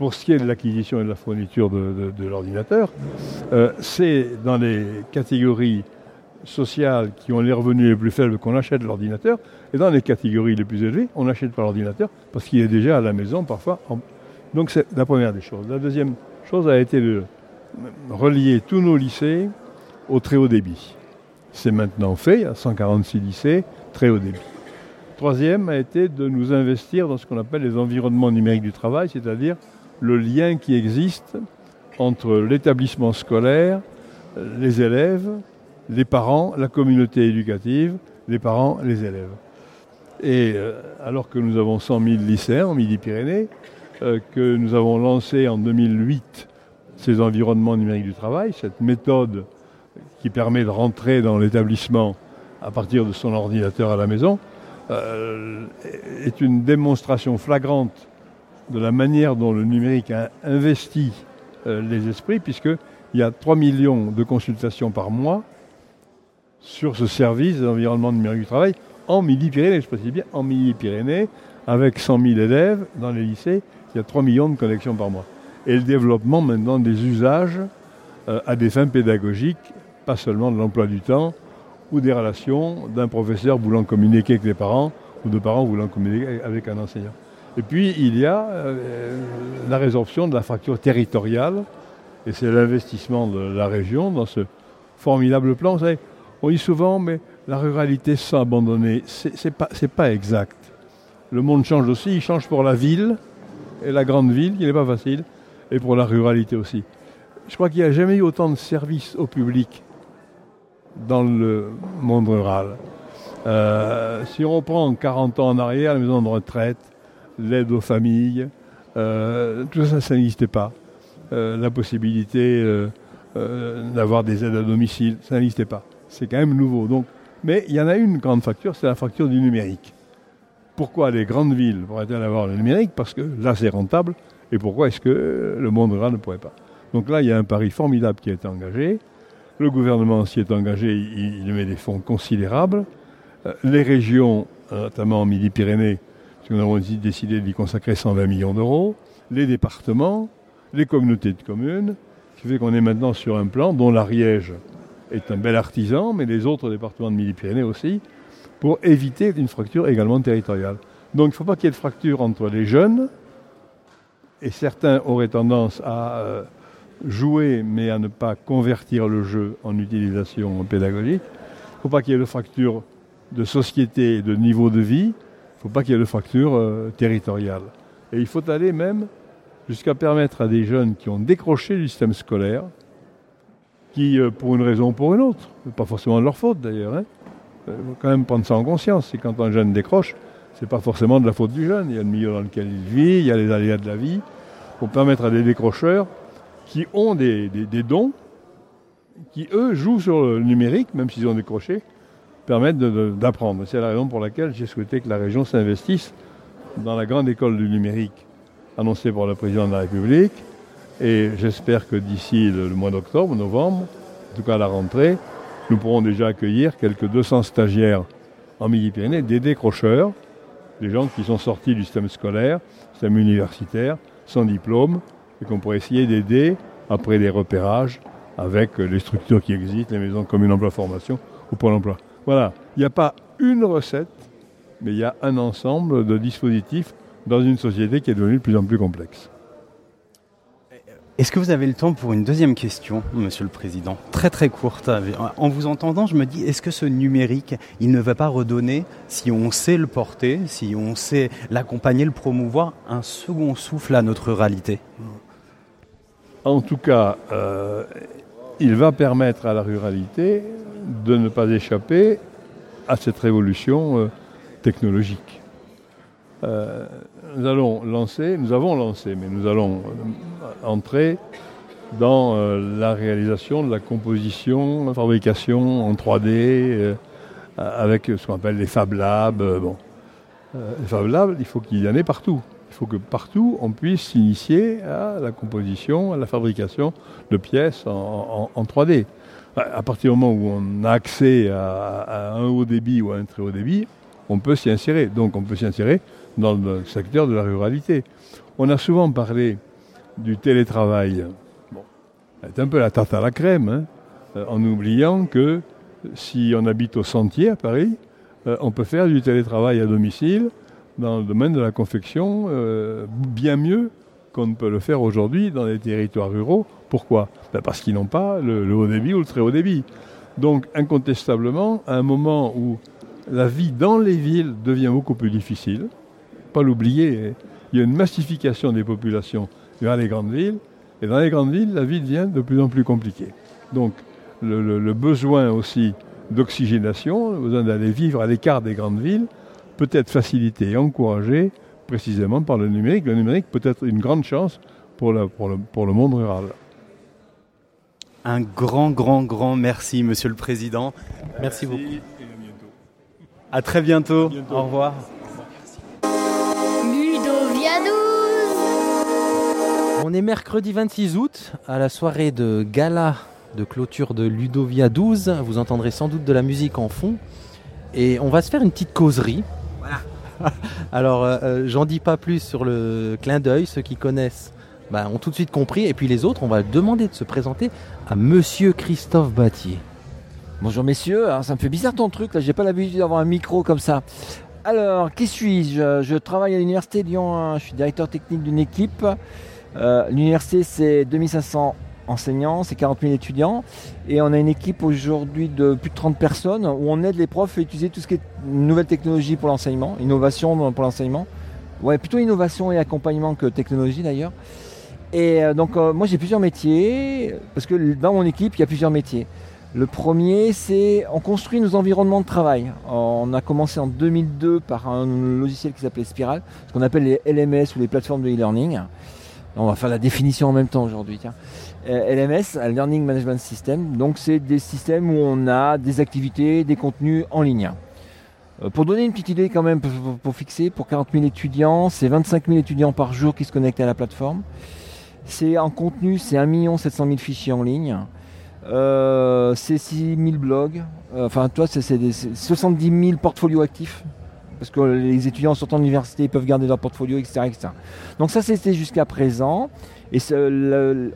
pour ce qui est de l'acquisition et de la fourniture de, l'ordinateur. Euh, C'est dans les catégories sociales qui ont les revenus les plus faibles qu'on achète l'ordinateur, et dans les catégories les plus élevées, on n'achète pas l'ordinateur parce qu'il est déjà à la maison parfois. Donc c'est la première des choses. La deuxième chose a été de relier tous nos lycées au très haut débit. C'est maintenant fait, il y a 146 lycées, très haut débit. Troisième a été de nous investir dans ce qu'on appelle les environnements numériques du travail, c'est-à-dire le lien qui existe entre l'établissement scolaire, les élèves, les parents, la communauté éducative, les parents, les élèves. Et euh, alors que nous avons 100 000 lycéens en Midi-Pyrénées, euh, que nous avons lancé en 2008 ces environnements numériques du travail, cette méthode qui permet de rentrer dans l'établissement à partir de son ordinateur à la maison, euh, est une démonstration flagrante de la manière dont le numérique a investi euh, les esprits, puisqu'il y a 3 millions de consultations par mois sur ce service d'environnement numérique du travail en Midi-Pyrénées, je précise bien en Midi-Pyrénées, avec 100 000 élèves dans les lycées, il y a 3 millions de connexions par mois. Et le développement maintenant des usages euh, à des fins pédagogiques, pas seulement de l'emploi du temps, ou des relations d'un professeur voulant communiquer avec les parents, ou de parents voulant communiquer avec un enseignant. Et puis, il y a euh, la résorption de la fracture territoriale, et c'est l'investissement de la région dans ce formidable plan. Vous savez, on dit souvent, mais la ruralité sans abandonner, c'est pas, pas exact. Le monde change aussi, il change pour la ville, et la grande ville, qui n'est pas facile, et pour la ruralité aussi. Je crois qu'il n'y a jamais eu autant de services au public dans le monde rural. Euh, si on prend 40 ans en arrière, les maisons de retraite, l'aide aux familles, euh, tout ça, ça n'existait pas. Euh, la possibilité euh, d'avoir des aides à domicile, ça n'existait pas. C'est quand même nouveau. Donc, mais il y en a une grande facture, c'est la facture du numérique. Pourquoi les grandes villes pourraient-elles avoir le numérique? Parce que là, c'est rentable. Et pourquoi est-ce que le monde rural ne pourrait pas? Donc là, il y a un pari formidable qui a été engagé. Le gouvernement s'y est engagé, il, met des fonds considérables. Les régions, notamment en Midi-Pyrénées, nous avons décidé d'y consacrer 120 millions d'euros. Les départements, les communautés de communes, ce qui fait qu'on est maintenant sur un plan dont l'Ariège est un bel artisan, mais les autres départements de Midi-Pyrénées aussi, pour éviter une fracture également territoriale. Donc il ne faut pas qu'il y ait de fracture entre les jeunes, et certains auraient tendance à euh, jouer, mais à ne pas convertir le jeu en utilisation pédagogique. Il ne faut pas qu'il y ait de fracture de société et de niveau de vie. Il ne faut pas qu'il y ait de fracture euh, territoriale. Et il faut aller même jusqu'à permettre à des jeunes qui ont décroché du système scolaire, qui, euh, pour une raison ou pour une autre, pas forcément de leur faute d'ailleurs, hein, il faut quand même prendre ça en conscience. C'est quand un jeune décroche, c'est pas forcément de la faute du jeune. Il y a le milieu dans lequel il vit, il y a les aléas de la vie. Pour permettre à des décrocheurs qui ont des, des- des dons, qui eux jouent sur le numérique, même s'ils ont décroché, permettre d'apprendre. C'est la raison pour laquelle j'ai souhaité que la région s'investisse dans la grande école du numérique annoncée par le président de la République. Et j'espère que d'ici le, mois d'octobre, novembre, en tout cas à la rentrée, nous pourrons déjà accueillir quelques 200 stagiaires en Midi-Pyrénées, des décrocheurs, des gens qui sont sortis du système scolaire, système universitaire, sans diplôme, et qu'on pourrait essayer d'aider après des repérages avec les structures qui existent, les maisons communes emploi formation ou Pôle emploi. Voilà, il n'y a pas une recette, mais il y a un ensemble de dispositifs dans une société qui est devenue de plus en plus complexe. Est-ce que vous avez le temps pour une deuxième question, Monsieur le Président? Très très courte. En vous entendant, je me dis, est-ce que ce numérique, il ne va pas redonner, si on sait le porter, si on sait l'accompagner, le promouvoir, un second souffle à notre ruralité En tout cas, euh, il va permettre à la ruralité de ne pas échapper à cette révolution euh, technologique. Euh, nous allons lancer, nous avons lancé, mais nous allons euh, entrer dans la réalisation de la composition, la fabrication en 3D, euh, avec ce qu'on appelle les Fab Labs. bon. Les Fab Labs, il faut qu'il y en ait partout. Il faut que partout on puisse s'initier à la composition, à la fabrication de pièces en- en 3D. À à partir du moment où on a accès à, à un haut débit ou à un très haut débit, on peut s'y insérer. Donc on peut s'y insérer dans le secteur de la ruralité. On a souvent parlé du télétravail. Bon, c'est un peu la tarte à la crème, hein, euh, en oubliant que si on habite au Sentier à Paris, euh, on peut faire du télétravail à domicile dans le domaine de la confection euh, bien mieux qu'on ne peut le faire aujourd'hui dans les territoires ruraux. Pourquoi? Ben Parce qu'ils n'ont pas le, haut débit ou le très haut débit. Donc incontestablement, à un moment où la vie dans les villes devient beaucoup plus difficile, pas l'oublier, il y a une massification des populations vers les grandes villes, et dans les grandes villes, la vie devient de plus en plus compliquée. Donc le, besoin aussi d'oxygénation, le besoin d'aller vivre à l'écart des grandes villes, peut être facilité et encouragé précisément par le numérique. Le numérique peut être une grande chance pour le monde rural. Un grand, grand, grand merci, Monsieur le Président. Merci beaucoup. À très bientôt. Au revoir. Ludovia 12 On est mercredi 26 août à la soirée de gala de clôture de Ludovia 12. Vous entendrez sans doute de la musique en fond. Et on va se faire une petite causerie. Alors, euh, euh, j'en dis pas plus sur le clin d'œil. Ceux qui connaissent bah, ont tout de suite compris. Et puis les autres, on va demander de se présenter Monsieur Christophe Battier. Bonjour messieurs, ça me fait bizarre ton truc là, j'ai pas l'habitude d'avoir un micro comme ça. Alors, qui suis-je? Je travaille à l'université Lyon 1, je suis directeur technique d'une équipe. Euh, l'université c'est 2500 enseignants, c'est 40 000 étudiants et on a une équipe aujourd'hui de plus de 30 personnes où on aide les profs à utiliser tout ce qui est nouvelle technologie pour l'enseignement, innovation pour l'enseignement. Ouais, plutôt innovation et accompagnement que technologie d'ailleurs. Et euh, donc euh, moi j'ai plusieurs métiers parce que dans mon équipe il y a plusieurs métiers. Le premier, c'est on construit nos environnements de travail. On a commencé en 2002 par un logiciel qui s'appelait Spiral, ce qu'on appelle les LMS ou les plateformes de e-learning. On va faire la définition en même temps aujourd'hui. Euh, LMS, un Learning Management System. Donc, c'est des systèmes où on a des activités, des contenus en ligne. Euh, Pour donner une petite idée quand même, pour- pour fixer, pour 40 000 étudiants, c'est 25 000 étudiants par jour qui se connectent à la plateforme. C'est en contenu, c'est 1 700 000 fichiers en ligne. Euh, c'est 6 000 blogs. Euh, Enfin, toi, c'est c'est des- c'est 70 000 portfolios actifs. Parce que les étudiants sortant de l'université peuvent garder leur portfolio, etc. Donc ça, c'était jusqu'à présent. Et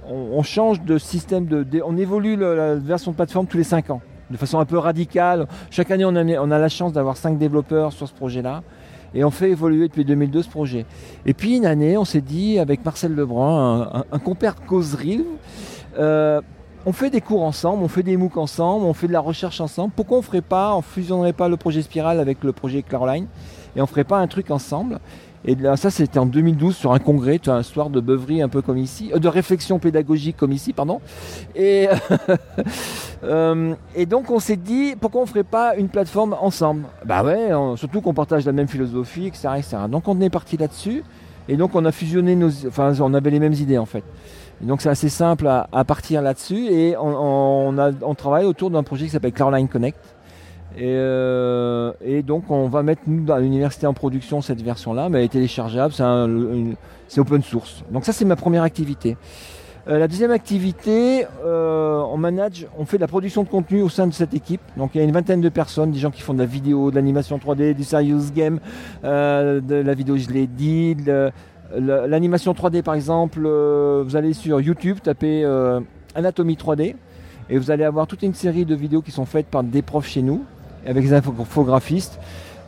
on, change de système, on évolue le- la version de plateforme tous les 5 ans, de façon un peu radicale. Chaque année, on a, on a la chance d'avoir 5 développeurs sur ce projet-là. Et on fait évoluer depuis 2002 ce projet. Et puis une année, on s'est dit avec Marcel Lebrun, un, compère de causerie, euh, on fait des cours ensemble, on fait des MOOC ensemble, on fait de la recherche ensemble. Pourquoi on ferait pas, on fusionnerait pas le projet Spiral avec le projet Caroline et on ferait pas un truc ensemble? Et là, ça, c'était en 2012 sur un congrès, tu as un soir de beuverie un peu comme ici, euh, de réflexion pédagogique comme ici, pardon. Et, euh, donc, on s'est dit, pourquoi on ferait pas une plateforme ensemble? Bah ouais, surtout qu'on partage la même philosophie, etc., etc. Donc, on est parti là-dessus. Et donc, on a fusionné nos, enfin, on avait les mêmes idées en fait. Et donc, c'est assez simple à, à partir là-dessus. Et on, on a, on travaille autour d'un projet qui s'appelle Caroline Connect. Et, euh, et donc on va mettre nous dans l'université en production cette version-là, mais elle est téléchargeable, c'est open source. Donc ça c'est ma première activité. Euh, la deuxième activité, euh, on manage, on fait de la production de contenu au sein de cette équipe. Donc il y a une vingtaine de personnes, des gens qui font de la vidéo, de l'animation 3D, du serious game, de la vidéo, je l'ai dit, l'animation 3D par exemple. vous allez sur YouTube, tapez Anatomie 3D. Et vous allez avoir toute une série de vidéos qui sont faites par des profs chez nous, avec des infographistes.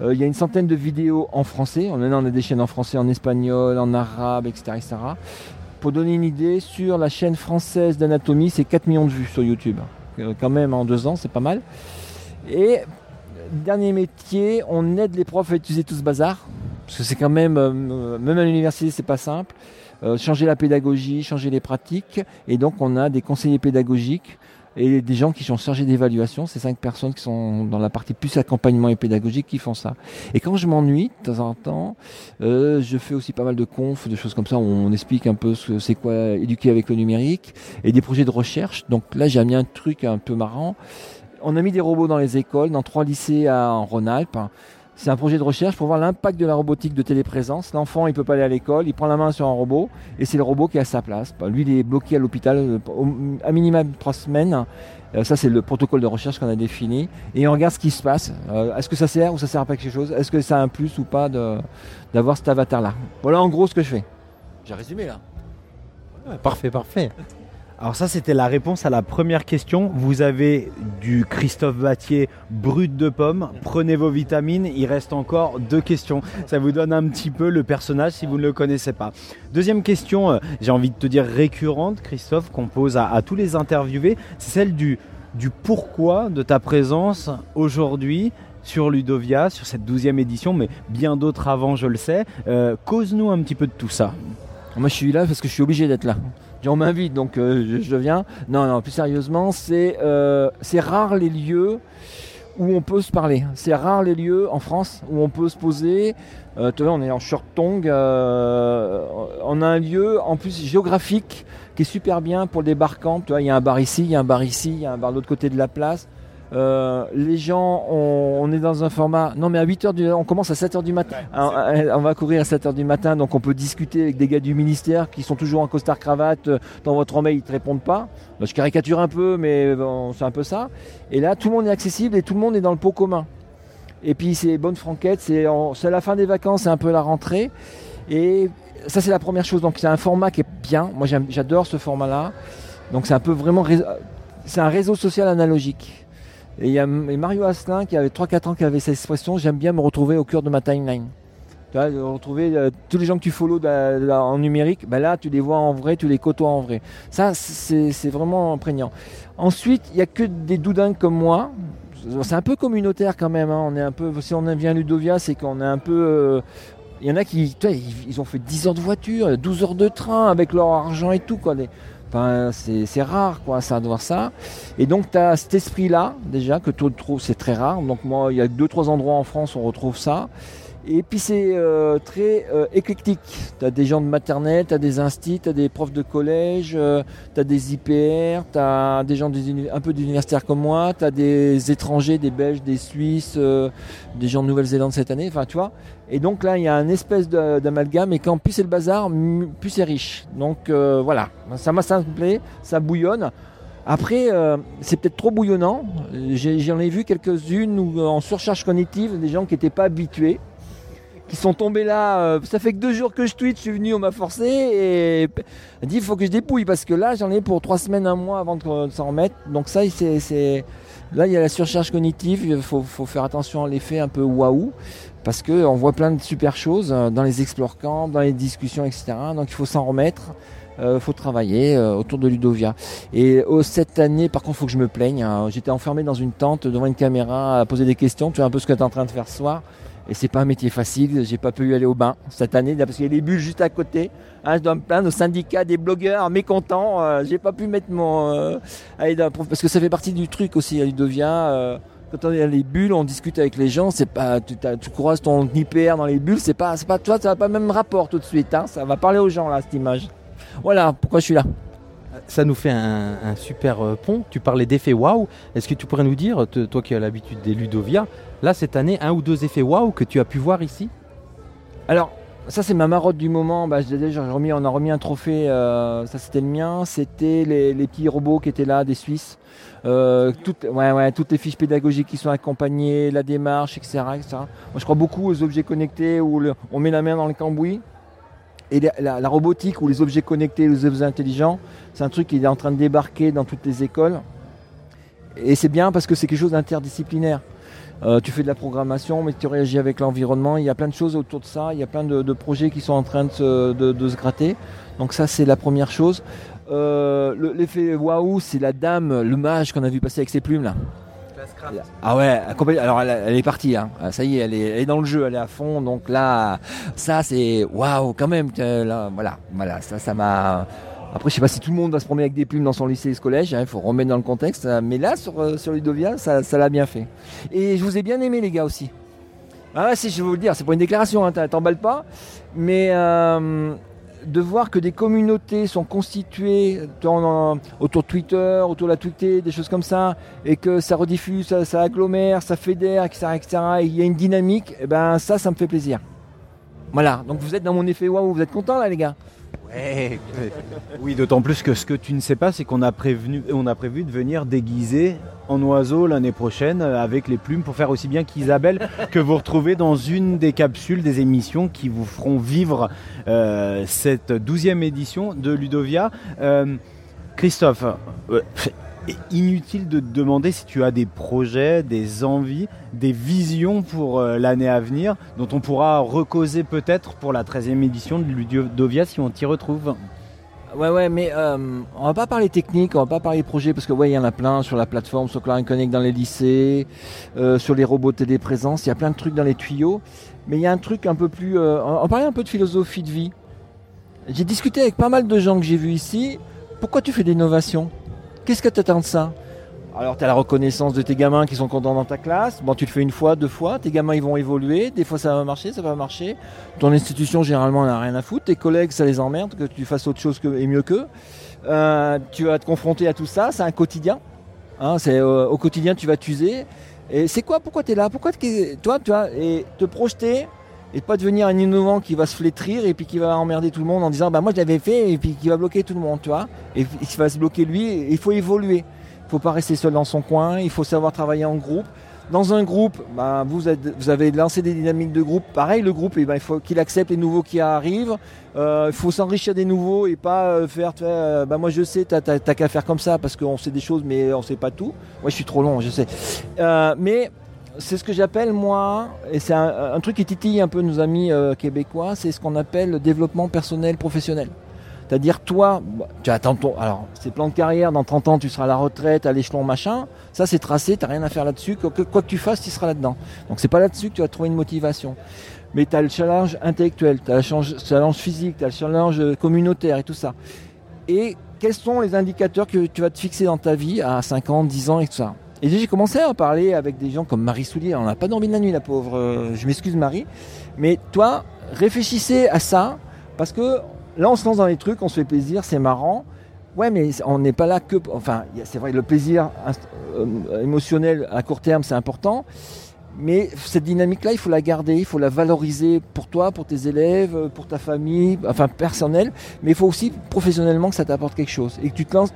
Euh, il y a une centaine de vidéos en français. On a, des chaînes en français, en espagnol, en arabe, etc. Pour donner une idée, sur la chaîne française d'anatomie, c'est 4 millions de vues sur YouTube. Euh, quand même, en deux ans, c'est pas mal. Et dernier métier, on aide les profs à utiliser tout ce bazar. Parce que c'est quand même, euh, même à l'université, c'est pas simple. Changer la pédagogie, changer les pratiques. Et donc, on a des conseillers pédagogiques et des gens qui sont chargés d'évaluation. C'est cinq personnes qui sont dans la partie plus accompagnement et pédagogique qui font ça. Et quand je m'ennuie, de temps en temps, euh, je fais aussi pas mal de confs, de choses comme ça, où on explique un peu ce que c'est quoi éduquer avec le numérique et des projets de recherche. Donc là, j'ai mis un truc un peu marrant. On a mis des robots dans les écoles, dans trois lycées à- en Rhône-Alpes. C'est un projet de recherche pour voir l'impact de la robotique de téléprésence. L'enfant, il peut pas aller à l'école, il prend la main sur un robot et c'est le robot qui est à sa place. Bah, Lui, il est bloqué à l'hôpital euh, au- à minimum trois semaines. Euh, ça, c'est le protocole de recherche qu'on a défini. Et on regarde ce qui se passe. Euh, Est-ce que ça sert ou ça sert à pas quelque chose? Est-ce que ça a un plus ou pas de- d'avoir cet avatar-là? Voilà en gros ce que je fais. J'ai résumé là. Parfait, parfait. Alors ça, c'était la réponse à la première question. Vous avez du Christophe Battier brut de pomme. Prenez vos vitamines. Il reste encore deux questions. Ça vous donne un petit peu le personnage si vous ne le connaissez pas. Deuxième question, euh, j'ai envie de te dire récurrente, Christophe, qu'on pose à, tous les interviewés. C'est celle du, du pourquoi de ta présence aujourd'hui sur Ludovia, sur cette douzième édition, mais bien d'autres avant, je le sais. Euh, Cause-nous un petit peu de tout ça. Moi, je suis là parce que je suis obligé d'être là. On m'invite, donc euh, je, viens. Non, non, plus sérieusement, c'est euh, c'est rare les lieux où on peut se parler. C'est rare les lieux en France où on peut se poser. Euh, tu vois, on est en short tongue. euh, on a un lieu en plus géographique qui est super bien pour le débarquant. Tu vois, il y a un bar ici, il y a un bar ici, il y a un bar de l'autre côté de la place. Euh, les gens, on, on est dans un format. Non, mais à 8h du, on commence à 7h du matin. Alors, euh, on va courir à 7h du matin, donc on peut discuter avec des gars du ministère qui sont toujours en costard cravate. euh, Dans votre mail, ils te répondent pas. Bah, je caricature un peu, mais bon, c'est un peu ça. Et là, tout le monde est accessible et tout le monde est dans le pot commun. Et puis c'est bonne franquette, c'est la fin des vacances, c'est un peu la rentrée. Et ça c'est la première chose. Donc c'est un format qui est bien. Moi j'adore ce format-là. Donc c'est un peu vraiment, c'est un réseau social analogique. Et il y a Mario Asselin qui avait 3-4 ans qui avait cette expression, j'aime bien me retrouver au cœur de ma timeline. Tu vois, retrouver euh, tous les gens que tu follow en numérique, ben là tu les vois en vrai, tu les côtoies en vrai. Ça c'est vraiment prégnant. Ensuite, il n'y a que des doudingues comme moi. C'est un peu communautaire quand même. hein. On est un peu, si on vient à Ludovia, c'est qu'on est un peu. euh, Il y en a qui, ils ont fait 10 heures de voiture, 12 heures de train avec leur argent et tout. Quoi. C'est c'est rare, quoi, ça, de voir ça. Et donc, tu as cet esprit-là, déjà, que tu trouves, c'est très rare. Donc, moi, il y a deux, trois endroits en France où on retrouve ça. Et puis, c'est euh, très euh, éclectique. Tu as des gens de maternelle, tu as des instits, tu as des profs de collège, tu as des IPR, tu as des gens des un peu d'universitaires comme moi, tu as des étrangers, des Belges, des Suisses, euh, des gens de Nouvelle-Zélande cette année, enfin, tu vois. Et donc là, il y a un espèce d'amalgame, et quand plus c'est le bazar, plus c'est riche. Donc euh, voilà, ça m'a ça ça bouillonne. Après, euh, c'est peut-être trop bouillonnant. J'en ai vu quelques-unes euh, en surcharge cognitive, des gens qui n'étaient pas habitués, qui sont tombés là. euh, ça fait que deux jours que je tweet, je suis venu, on m'a forcé, et dit il faut que je dépouille, parce que là, j'en ai pour trois semaines, un mois avant de, s'en remettre. Donc ça, c'est... Là, il y a la surcharge cognitive, il faut, faut faire attention à l'effet un peu waouh parce qu'on voit plein de super choses euh, dans les explore camps, dans les discussions, etc. Donc il faut s'en remettre, il faut travailler euh, autour de Ludovia. Et oh, cette année, par contre, faut que je me plaigne. hein. J'étais enfermé dans une tente devant une caméra à poser des questions. Tu vois un peu ce que tu es en train de faire ce soir. Et c'est pas un métier facile. J'ai pas pu aller au bain cette année parce qu'il y a les bulles juste à côté. Hein, je dois me plaindre au syndicat des blogueurs mécontents. Euh, J'ai pas pu mettre mon euh, parce que ça fait partie du truc aussi à Ludovia. euh, quand on est dans les bulles, on discute avec les gens, c'est pas, tu, tu croises ton IPR dans les bulles, c'est pas, c'est pas, toi, ça va pas le même rapport tout de suite, hein, ça va parler aux gens là, cette image. Voilà pourquoi je suis là. Ça nous fait un, super euh, pont. Tu parlais d'effets waouh. Est-ce que tu pourrais nous dire, toi qui as l'habitude des Ludovia, là cette année, un ou deux effets waouh que tu as pu voir ici Alors, ça c'est ma marotte du moment, bah, on a remis un trophée, euh, ça c'était le mien, c'était les, petits robots qui étaient là, des Suisses. Euh, toutes, les fiches pédagogiques qui sont accompagnées, la démarche, etc. je crois beaucoup aux objets connectés où on met la main dans le cambouis. Et la, la- la robotique ou les objets connectés, les objets intelligents, c'est un truc qui est en train de débarquer dans toutes les écoles. Et c'est bien parce que c'est quelque chose d'interdisciplinaire. Euh, tu fais de la programmation, mais tu réagis avec l'environnement. Il y a plein de choses autour de ça. Il y a plein de, de projets qui sont en train de se, de- de se gratter. Donc ça, c'est la première chose. Euh, le- L'effet waouh, c'est la dame, le mage qu'on a vu passer avec ses plumes là. Ah ouais, alors elle, elle est partie, hein. Ah, ça y est elle, est, elle est dans le jeu, elle est à fond. Donc là, ça c'est waouh quand même. Là, voilà, voilà, ça, ça m'a. Après, je sais pas si tout le monde va se promener avec des plumes dans son lycée et ce collège, hein, il faut remettre dans le contexte. euh, Mais là, sur, euh, sur Ludovia, ça l'a bien fait. Et je vous ai bien aimé, les gars, aussi. Ah si je vais vous le dire, c'est pas une déclaration, hein, t'emballes pas. Mais euh, de voir que des communautés sont constituées dans- autour de Twitter, autour de la tweetée, des choses comme ça, et que ça rediffuse, ça, agglomère, ça fédère, etc., etc., et il y a une dynamique, et ben ça, ça me fait plaisir. Voilà, donc vous êtes dans mon effet waouh, vous êtes contents là, les gars? Ouais. Oui, d'autant plus que ce que tu ne sais pas, c'est qu'on a prévenu, on a prévu de venir déguiser en oiseau l'année prochaine euh, avec les plumes pour faire aussi bien qu'Isabelle que vous retrouvez dans une des capsules des émissions qui vous feront vivre euh, cette douzième édition de Ludovia. Euh, Christophe, euh, inutile de te demander si tu as des projets, des envies, des visions pour euh, l'année à venir dont on pourra recauser peut-être pour la 13e édition de Ludovia si on t'y retrouve. Ouais, ouais, mais euh, on va pas parler technique, on va pas parler projet, parce que ouais, il y en a plein sur la plateforme, sur Clarin Connect dans les lycées, euh, sur les robots téléprésence, il y a plein de trucs dans les tuyaux. Mais il y a un truc un peu plus... euh, on on parlait un peu de philosophie de vie. J'ai discuté avec pas mal de gens que j'ai vus ici. Pourquoi tu fais de l'innovation? Qu'est-ce que tu attends de ça alors, tu as la reconnaissance de tes gamins qui sont contents dans ta classe. Bon, tu le fais une fois, deux fois. Tes gamins, ils vont évoluer. Des fois, ça va marcher, ça va marcher. Ton institution, généralement, n'a rien à foutre. Tes collègues, ça les emmerde que tu fasses autre chose et mieux qu'eux. Euh, tu vas te confronter à tout ça. C'est un quotidien. Hein, c'est euh, au quotidien, tu vas t'user. Et c'est quoi? Pourquoi tu es là? Pourquoi t'es- toi, tu vois, et te projeter et pas devenir un innovant qui va se flétrir et puis qui va emmerder tout le monde en disant bah moi je l'avais fait et puis qui va bloquer tout le monde. Et il va se bloquer lui. Il faut évoluer. Il faut pas rester seul dans son coin. Il faut savoir travailler en groupe. Dans un groupe, bah, vous, vous avez lancé des dynamiques de groupe. Pareil, le groupe, eh ben, il faut qu'il accepte les nouveaux qui arrivent. Euh, il faut s'enrichir des nouveaux et pas euh, faire, euh, bah, moi je sais, t'as qu'à faire comme ça parce qu'on sait des choses mais on sait pas tout. Moi je suis trop long, je sais. Euh, mais c'est ce que j'appelle moi, et c'est un, truc qui titille un peu nos amis euh, québécois, c'est ce qu'on appelle le développement personnel professionnel. C'est-à-dire toi, bah, tu attends ton. Alors, c'est plan de carrière, dans 30 ans tu seras à la retraite, à l'échelon machin. Ça c'est tracé, t'as rien à faire là-dessus. Quoi que, tu fasses, tu seras là-dedans. Donc c'est pas là-dessus que tu vas trouver une motivation. Mais tu as le challenge intellectuel, tu as le challenge- physique, tu as le challenge communautaire et tout ça. Et quels sont les indicateurs que tu vas te fixer dans ta vie à 5 ans, 10 ans et tout ça? Et j'ai commencé à parler avec des gens comme Marie Soulier. On n'a pas dormi de la nuit, la pauvre. Euh, Je m'excuse, Marie. Mais toi, réfléchissez à ça parce que là, on se lance dans les trucs, on se fait plaisir, c'est marrant. Ouais, mais on n'est pas là que. Enfin, c'est vrai, le plaisir inst- euh, émotionnel à court terme, c'est important. Mais cette dynamique-là, il faut la garder, il faut la valoriser pour toi, pour tes élèves, euh, pour ta famille, enfin personnel. Mais il faut aussi professionnellement que ça t'apporte quelque chose. Et que tu te lances.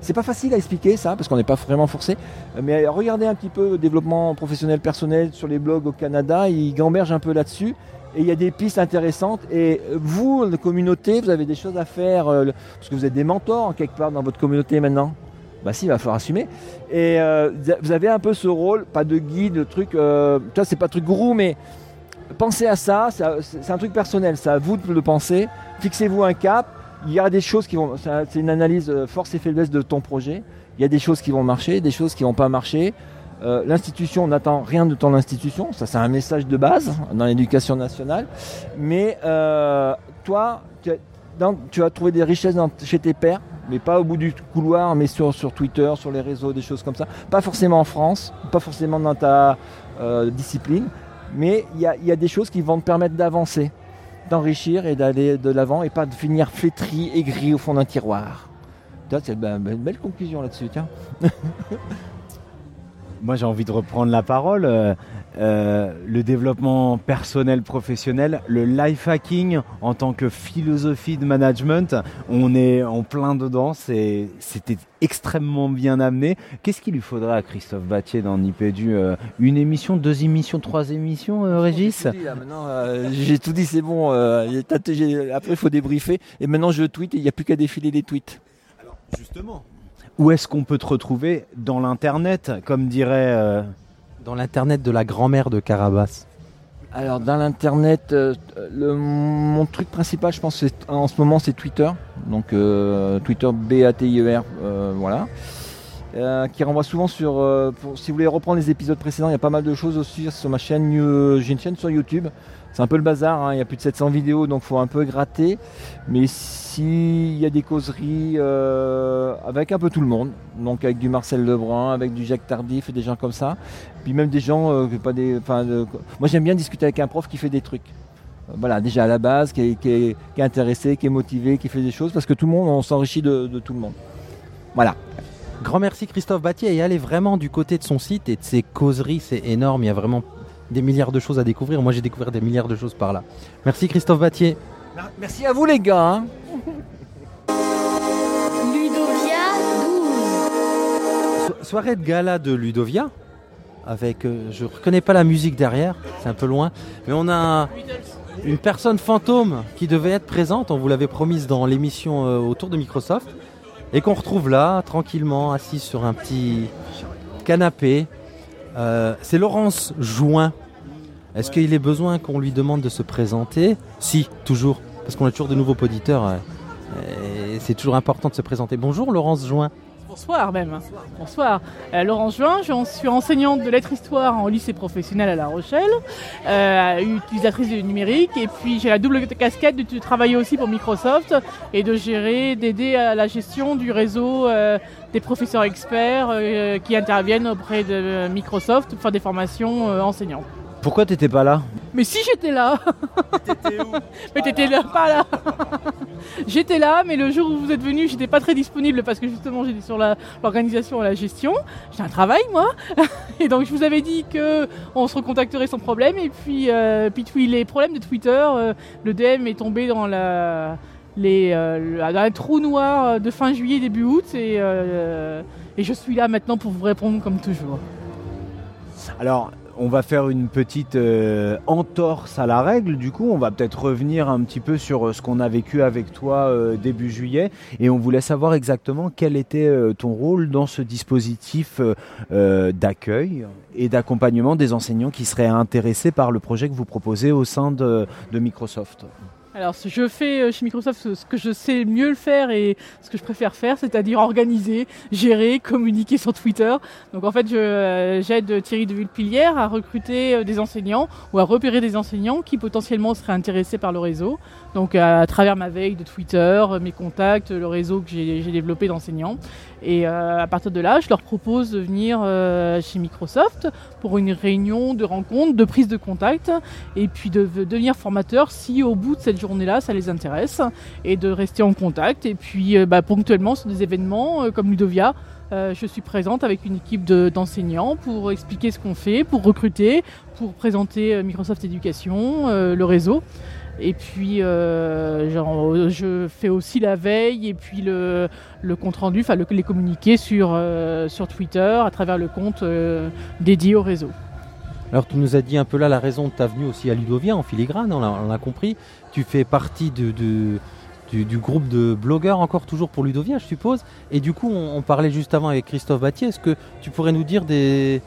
C'est pas facile à expliquer ça, parce qu'on n'est pas vraiment forcé. Mais regardez un petit peu le développement professionnel personnel sur les blogs au Canada, ils gambergent un peu là-dessus. Et il y a des pistes intéressantes. Et vous, la communauté, vous avez des choses à faire, euh, parce que vous êtes des mentors en quelque part dans votre communauté maintenant? Bah si, il va falloir assumer. Et euh, vous avez un peu ce rôle, pas de guide, de truc. Euh, toi, c'est pas truc gourou, mais pensez à ça. C'est un truc personnel. C'est à vous de le penser. Fixez-vous un cap. Il y a des choses qui vont. C'est un- c'est une analyse euh, force et faiblesse de ton projet. Il y a des choses qui vont marcher, des choses qui vont pas marcher. Euh, L'institution, on n'attend rien de ton institution. Ça, c'est un message de base dans l'éducation nationale. Mais toi, tu, dans- tu vas trouver des richesses chez tes pairs, mais pas au bout du couloir, mais sur, Twitter, sur les réseaux, des choses comme ça. Pas forcément en France, pas forcément dans ta euh, discipline, mais il y a, des choses qui vont te permettre d'avancer, d'enrichir et d'aller de l'avant et pas de finir flétri, aigri au fond d'un tiroir. C'est une belle conclusion là-dessus, tiens. Moi, j'ai envie de reprendre la parole. Euh, le développement personnel, professionnel, le life hacking en tant que philosophie de management, on est en plein dedans. C'était extrêmement bien amené. Qu'est-ce qu'il lui faudrait à Christophe Battier dans Nipédu euh, Une émission, deux émissions, trois émissions, euh, Régis J'ai tout dit, là, maintenant, euh, j'ai tout dit, c'est bon. tâté- après, il faut débriefer. Et maintenant, je tweet et il n'y a plus qu'à défiler les tweets. Justement. Où est-ce qu'on peut te retrouver Dans l'internet, comme dirait. Dans l'internet de la grand-mère de Carabas. Alors dans l'internet, euh, mon truc principal, je pense, en ce moment, c'est Twitter. Donc euh, Twitter B A T I E R, euh, voilà, qui renvoie souvent sur. si vous voulez reprendre les épisodes précédents, il y a pas mal de choses aussi sur ma chaîne. J'ai une chaîne sur YouTube. C'est un peu le bazar. hein, Il y a plus de 700 vidéos, donc faut un peu gratter. Mais s'il y a des causeries avec un peu tout le monde, donc avec du Marcel Lebrun, avec du Jacques Tardif et des gens comme ça, puis même des gens, euh, pas des, enfin, moi j'aime bien discuter avec un prof qui fait des trucs. Euh, Voilà, déjà à la base, qui est, qui est- qui est intéressé, qui est motivé, qui fait des choses, parce que tout le monde, on s'enrichit de, de tout le monde. Voilà. Grand merci Christophe Battier et allez vraiment du côté de son site et de ses causeries, c'est énorme, il y a vraiment des milliards de choses à découvrir. Moi j'ai découvert des milliards de choses par là. Merci Christophe Battier. Merci à vous les gars. hein. Ludovia 12. So- soirée de gala de Ludovia avec, euh, je reconnais pas la musique derrière, c'est un peu loin, mais on a une personne fantôme qui devait être présente, on vous l'avait promise dans l'émission euh, autour de Microsoft, et qu'on retrouve là, tranquillement, assis sur un petit canapé. Euh, c'est Laurence Join. Est-ce qu'il est besoin qu'on lui demande de se présenter? Si, toujours, parce qu'on a toujours de nouveaux auditeurs. et c'est toujours important de se présenter. Bonjour Laurence Join. Bonsoir même. Bonsoir. Euh, Laurence Juin, je suis enseignante de lettres-histoire en lycée professionnel à La Rochelle, euh, utilisatrice du numérique, et puis j'ai la double casquette de travailler aussi pour Microsoft et de gérer, d'aider à la gestion du réseau euh, des professeurs experts qui interviennent auprès de Microsoft pour faire des formations enseignantes. Pourquoi t'étais pas là Mais si j'étais là Mais t'étais là, pas là J'étais là, mais le jour où vous êtes venu, j'étais pas très disponible parce que justement j'étais sur l'organisation et la gestion. J'ai un travail moi Et donc je vous avais dit que on se recontacterait sans problème. Et puis, euh, puis les problèmes de Twitter, euh, le DM est tombé dans la. Les, euh, dans un trou noir de fin juillet, début août, et, euh, et je suis là maintenant pour vous répondre comme toujours. Alors, on va faire une petite euh, entorse à la règle. Du coup, on va peut-être revenir un petit peu sur euh, ce qu'on a vécu avec toi euh, début juillet. Et on voulait savoir exactement quel était ton rôle dans ce dispositif d'accueil et d'accompagnement des enseignants qui seraient intéressés par le projet que vous proposez au sein de Microsoft. Alors, je fais euh, chez Microsoft ce que je sais mieux le faire et ce que je préfère faire, c'est-à-dire organiser, gérer, communiquer sur Twitter. Donc, en fait, euh, j'aide Thierry de Villepillière à recruter euh, des enseignants ou à repérer des enseignants qui potentiellement seraient intéressés par le réseau. Donc, à, travers ma veille de Twitter, euh, mes contacts, le réseau que j'ai, développé d'enseignants. Et euh, à partir de là, je leur propose de venir euh, chez Microsoft pour une réunion de rencontre, de prise de contact, et puis de, de devenir formateur si au bout de cette journée-là, ça les intéresse, et de rester en contact. Et puis bah, ponctuellement sur des événements comme Ludovia, je suis présente avec une équipe de- d'enseignants pour expliquer ce qu'on fait, pour recruter, pour présenter Microsoft Éducation, euh, le réseau. Et puis, euh, je fais aussi la veille et puis le, compte rendu, enfin le- les communiqués sur, euh, sur Twitter à travers le compte euh, dédié au réseau. Alors tu nous as dit un peu là la raison de ta venue aussi à Ludovia en filigrane, on l'a compris. Tu fais partie du, groupe de blogueurs encore toujours pour Ludovia je suppose. Et du coup on, on parlait juste avant avec Christophe Battier, est-ce que tu pourrais nous dire des,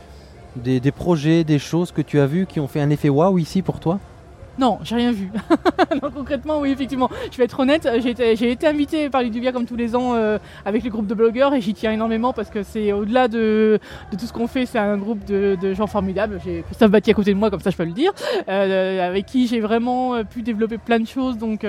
des, des projets, des choses que tu as vues qui ont fait un effet waouh ici pour toi? Non, j'ai rien vu. non, concrètement, oui, effectivement. Je vais être honnête, j'ai été, été invité par Ludovia comme tous les ans euh, avec le groupe de blogueurs et j'y tiens énormément parce que c'est au-delà de, tout ce qu'on fait, c'est un groupe de, gens formidables. J'ai Christophe Batty à côté de moi, comme ça je peux le dire, euh, avec qui j'ai vraiment euh, pu développer plein de choses, donc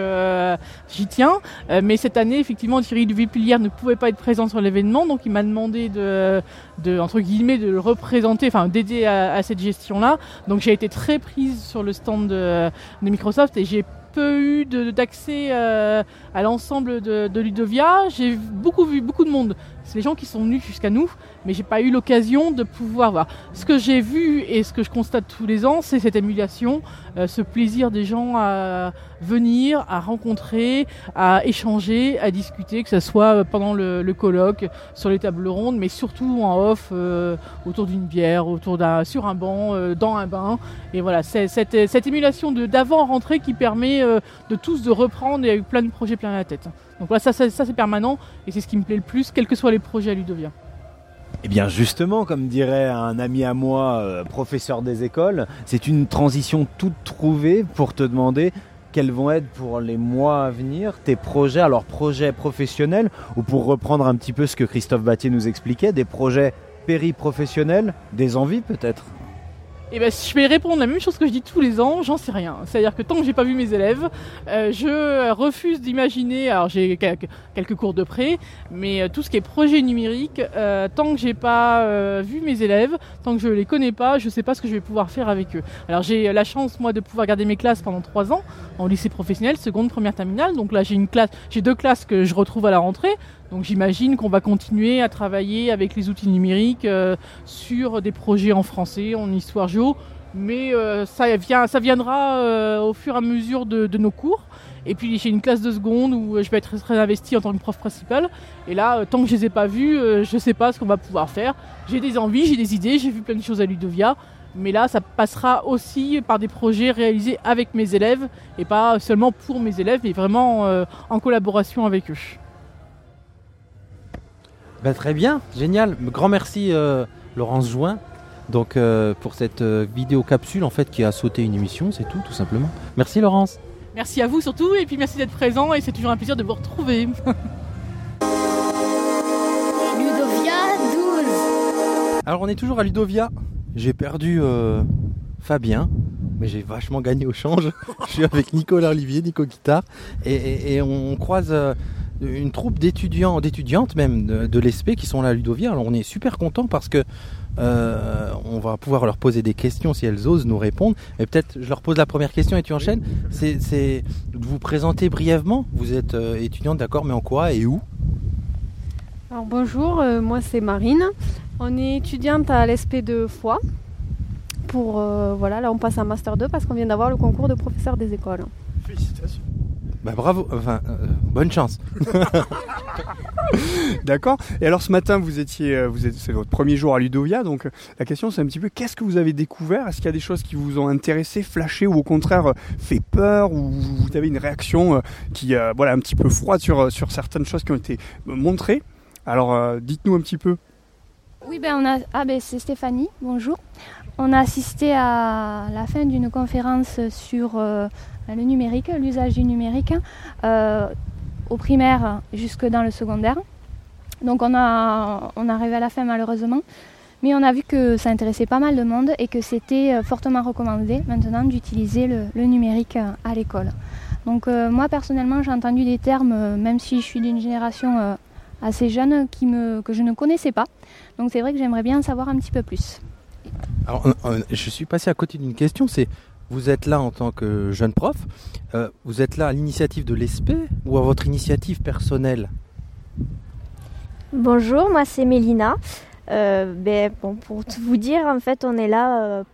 j'y tiens. Mais cette année, effectivement, Thierry de Villepillière ne pouvait pas être présent sur l'événement, donc il m'a demandé de, de, entre guillemets, de le représenter, enfin d'aider à, à cette gestion-là. Donc j'ai été très prise sur le stand de, Microsoft et j'ai peu eu d'accès euh, à l'ensemble de, de Ludovia. J'ai beaucoup vu beaucoup de monde. C'est les gens qui sont venus jusqu'à nous, mais j'ai pas eu l'occasion de pouvoir voir. Ce que j'ai vu et ce que je constate tous les ans, c'est cette émulation, euh, ce plaisir des gens à venir, à rencontrer, à échanger, à discuter, que ce soit pendant le, colloque, sur les tables rondes, mais surtout en off, euh, autour d'une bière, autour d'un, sur un banc, euh, dans un bain. Et voilà, c'est cette, émulation de d'avant rentrée qui permet euh, de tous de reprendre et il y a eu plein de projets plein la tête. Donc voilà, ça, ça, c'est permanent et c'est ce qui me plaît le plus, quels que soient les projets à Ludovia. Eh bien justement, comme dirait un ami à moi, euh, professeur des écoles, c'est une transition toute trouvée pour te demander quels vont être pour les mois à venir tes projets, alors projets professionnels, ou pour reprendre un petit peu ce que Christophe Battier nous expliquait, des projets périprofessionnels, des envies peut-être? Et ben, je vais répondre la même chose que je dis tous les ans, j'en sais rien. C'est-à-dire que tant que j'ai pas vu mes élèves, euh, je refuse d'imaginer. Alors j'ai quelques, cours de près, mais euh, tout ce qui est projet numérique, euh, tant que j'ai pas vu mes élèves, tant que je les connais pas, je sais pas ce que je vais pouvoir faire avec eux. Alors j'ai la chance moi de pouvoir garder mes classes pendant trois ans en lycée professionnel, seconde, première terminale. Donc là j'ai une classe, j'ai deux classes que je retrouve à la rentrée. Donc j'imagine qu'on va continuer à travailler avec les outils numériques euh, sur des projets en français, en histoire géo, mais euh, ça, vient, ça viendra euh, au fur et à mesure de, nos cours. Et puis j'ai une classe de seconde où je vais être très investi en tant que prof principal. Et là, tant que je les ai pas vus, je sais pas ce qu'on va pouvoir faire. J'ai des envies, j'ai des idées, j'ai vu plein de choses à Ludovia. Mais là, ça passera aussi par des projets réalisés avec mes élèves et pas seulement pour mes élèves, mais vraiment en collaboration avec eux. Ben, très bien, génial. Grand merci euh, Laurence Join. Donc euh, pour cette euh, vidéo capsule en fait qui a sauté une émission, c'est tout tout simplement. Merci Laurence. Merci à vous surtout, et puis merci d'être présent, et c'est toujours un plaisir de vous retrouver. Ludovia 12. Alors on est toujours à Ludovia. J'ai perdu euh, Fabien, mais j'ai vachement gagné au change. Je suis avec Nicolas Olivier, Nico Guitare, et, et- et on croise euh, une troupe d'étudiants, d'étudiantes même de, de l'ESP qui sont là à Ludovia. Alors on est super content parce que euh, on va pouvoir leur poser des questions si elles osent nous répondre. Et peut-être je leur pose la première question et tu enchaînes. C'est, c'est de vous présenter brièvement. Vous êtes euh, étudiante, d'accord, mais en quoi et où? Alors bonjour, euh, moi c'est Marine. On est étudiante à l'ESP de Foix. Pour euh, voilà, là on passe un master 2 parce qu'on vient d'avoir le concours de professeur des écoles. Félicitations. Bah bravo, enfin euh, bonne chance. D'accord. Et alors ce matin, vous étiez, euh, c'est votre premier jour à Ludovia, donc euh, la question c'est un petit peu qu'est-ce que vous avez découvert? Est-ce qu'il y a des choses qui vous ont intéressé, flashé ou au contraire fait peur ou vous avez une réaction qui, euh, voilà, un petit peu froide sur sur certaines choses qui ont été montrées? Alors dites-nous un petit peu. Oui, ben on a. Ah, ben c'est Stéphanie, bonjour. On a assisté à la fin d'une conférence sur le numérique, l'usage du numérique, euh, au primaire jusque dans le secondaire. Donc on a, on est arrivé à la fin malheureusement. Mais on a vu que ça intéressait pas mal de monde et que c'était euh, fortement recommandé maintenant d'utiliser le, numérique euh, à l'école. Donc moi personnellement j'ai entendu des termes, même si je suis d'une génération assez jeune, qui me, que je ne connaissais pas. Donc c'est vrai que j'aimerais bien en savoir un petit peu plus. Alors, je suis passé à côté d'une question, c'est vous êtes là en tant que jeune prof, euh, vous êtes là à l'initiative de l'ESP ou à votre initiative personnelle? Bonjour, moi c'est Mélina. Euh, ben, bon, pour vous dire, en fait, on est là euh,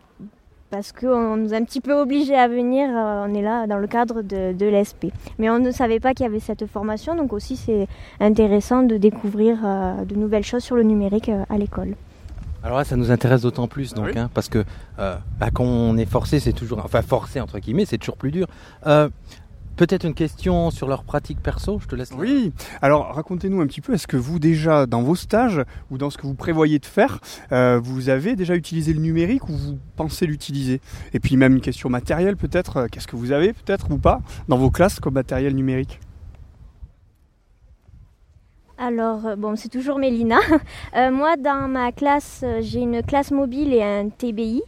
parce qu'on nous a un petit peu obligés à venir. on est là dans le cadre de, l'ESP. Mais on ne savait pas qu'il y avait cette formation, donc aussi c'est intéressant de découvrir de nouvelles choses sur le numérique à l'école. Alors là, ça nous intéresse d'autant plus, donc, hein, parce que euh, bah, quand on est forcé, c'est toujours, enfin forcé entre guillemets, c'est toujours plus dur. Euh, Peut-être une question sur leur pratique perso, je te laisse. Oui, alors racontez-nous un petit peu, est-ce que vous déjà dans vos stages ou dans ce que vous prévoyez de faire, euh, vous avez déjà utilisé le numérique ou vous pensez l'utiliser? Et puis même une question matérielle peut-être, qu'est-ce que vous avez peut-être ou pas dans vos classes comme matériel numérique? Alors, euh, bon, c'est toujours Mélina. Euh, moi, dans ma classe, euh, j'ai une classe mobile et un TBI.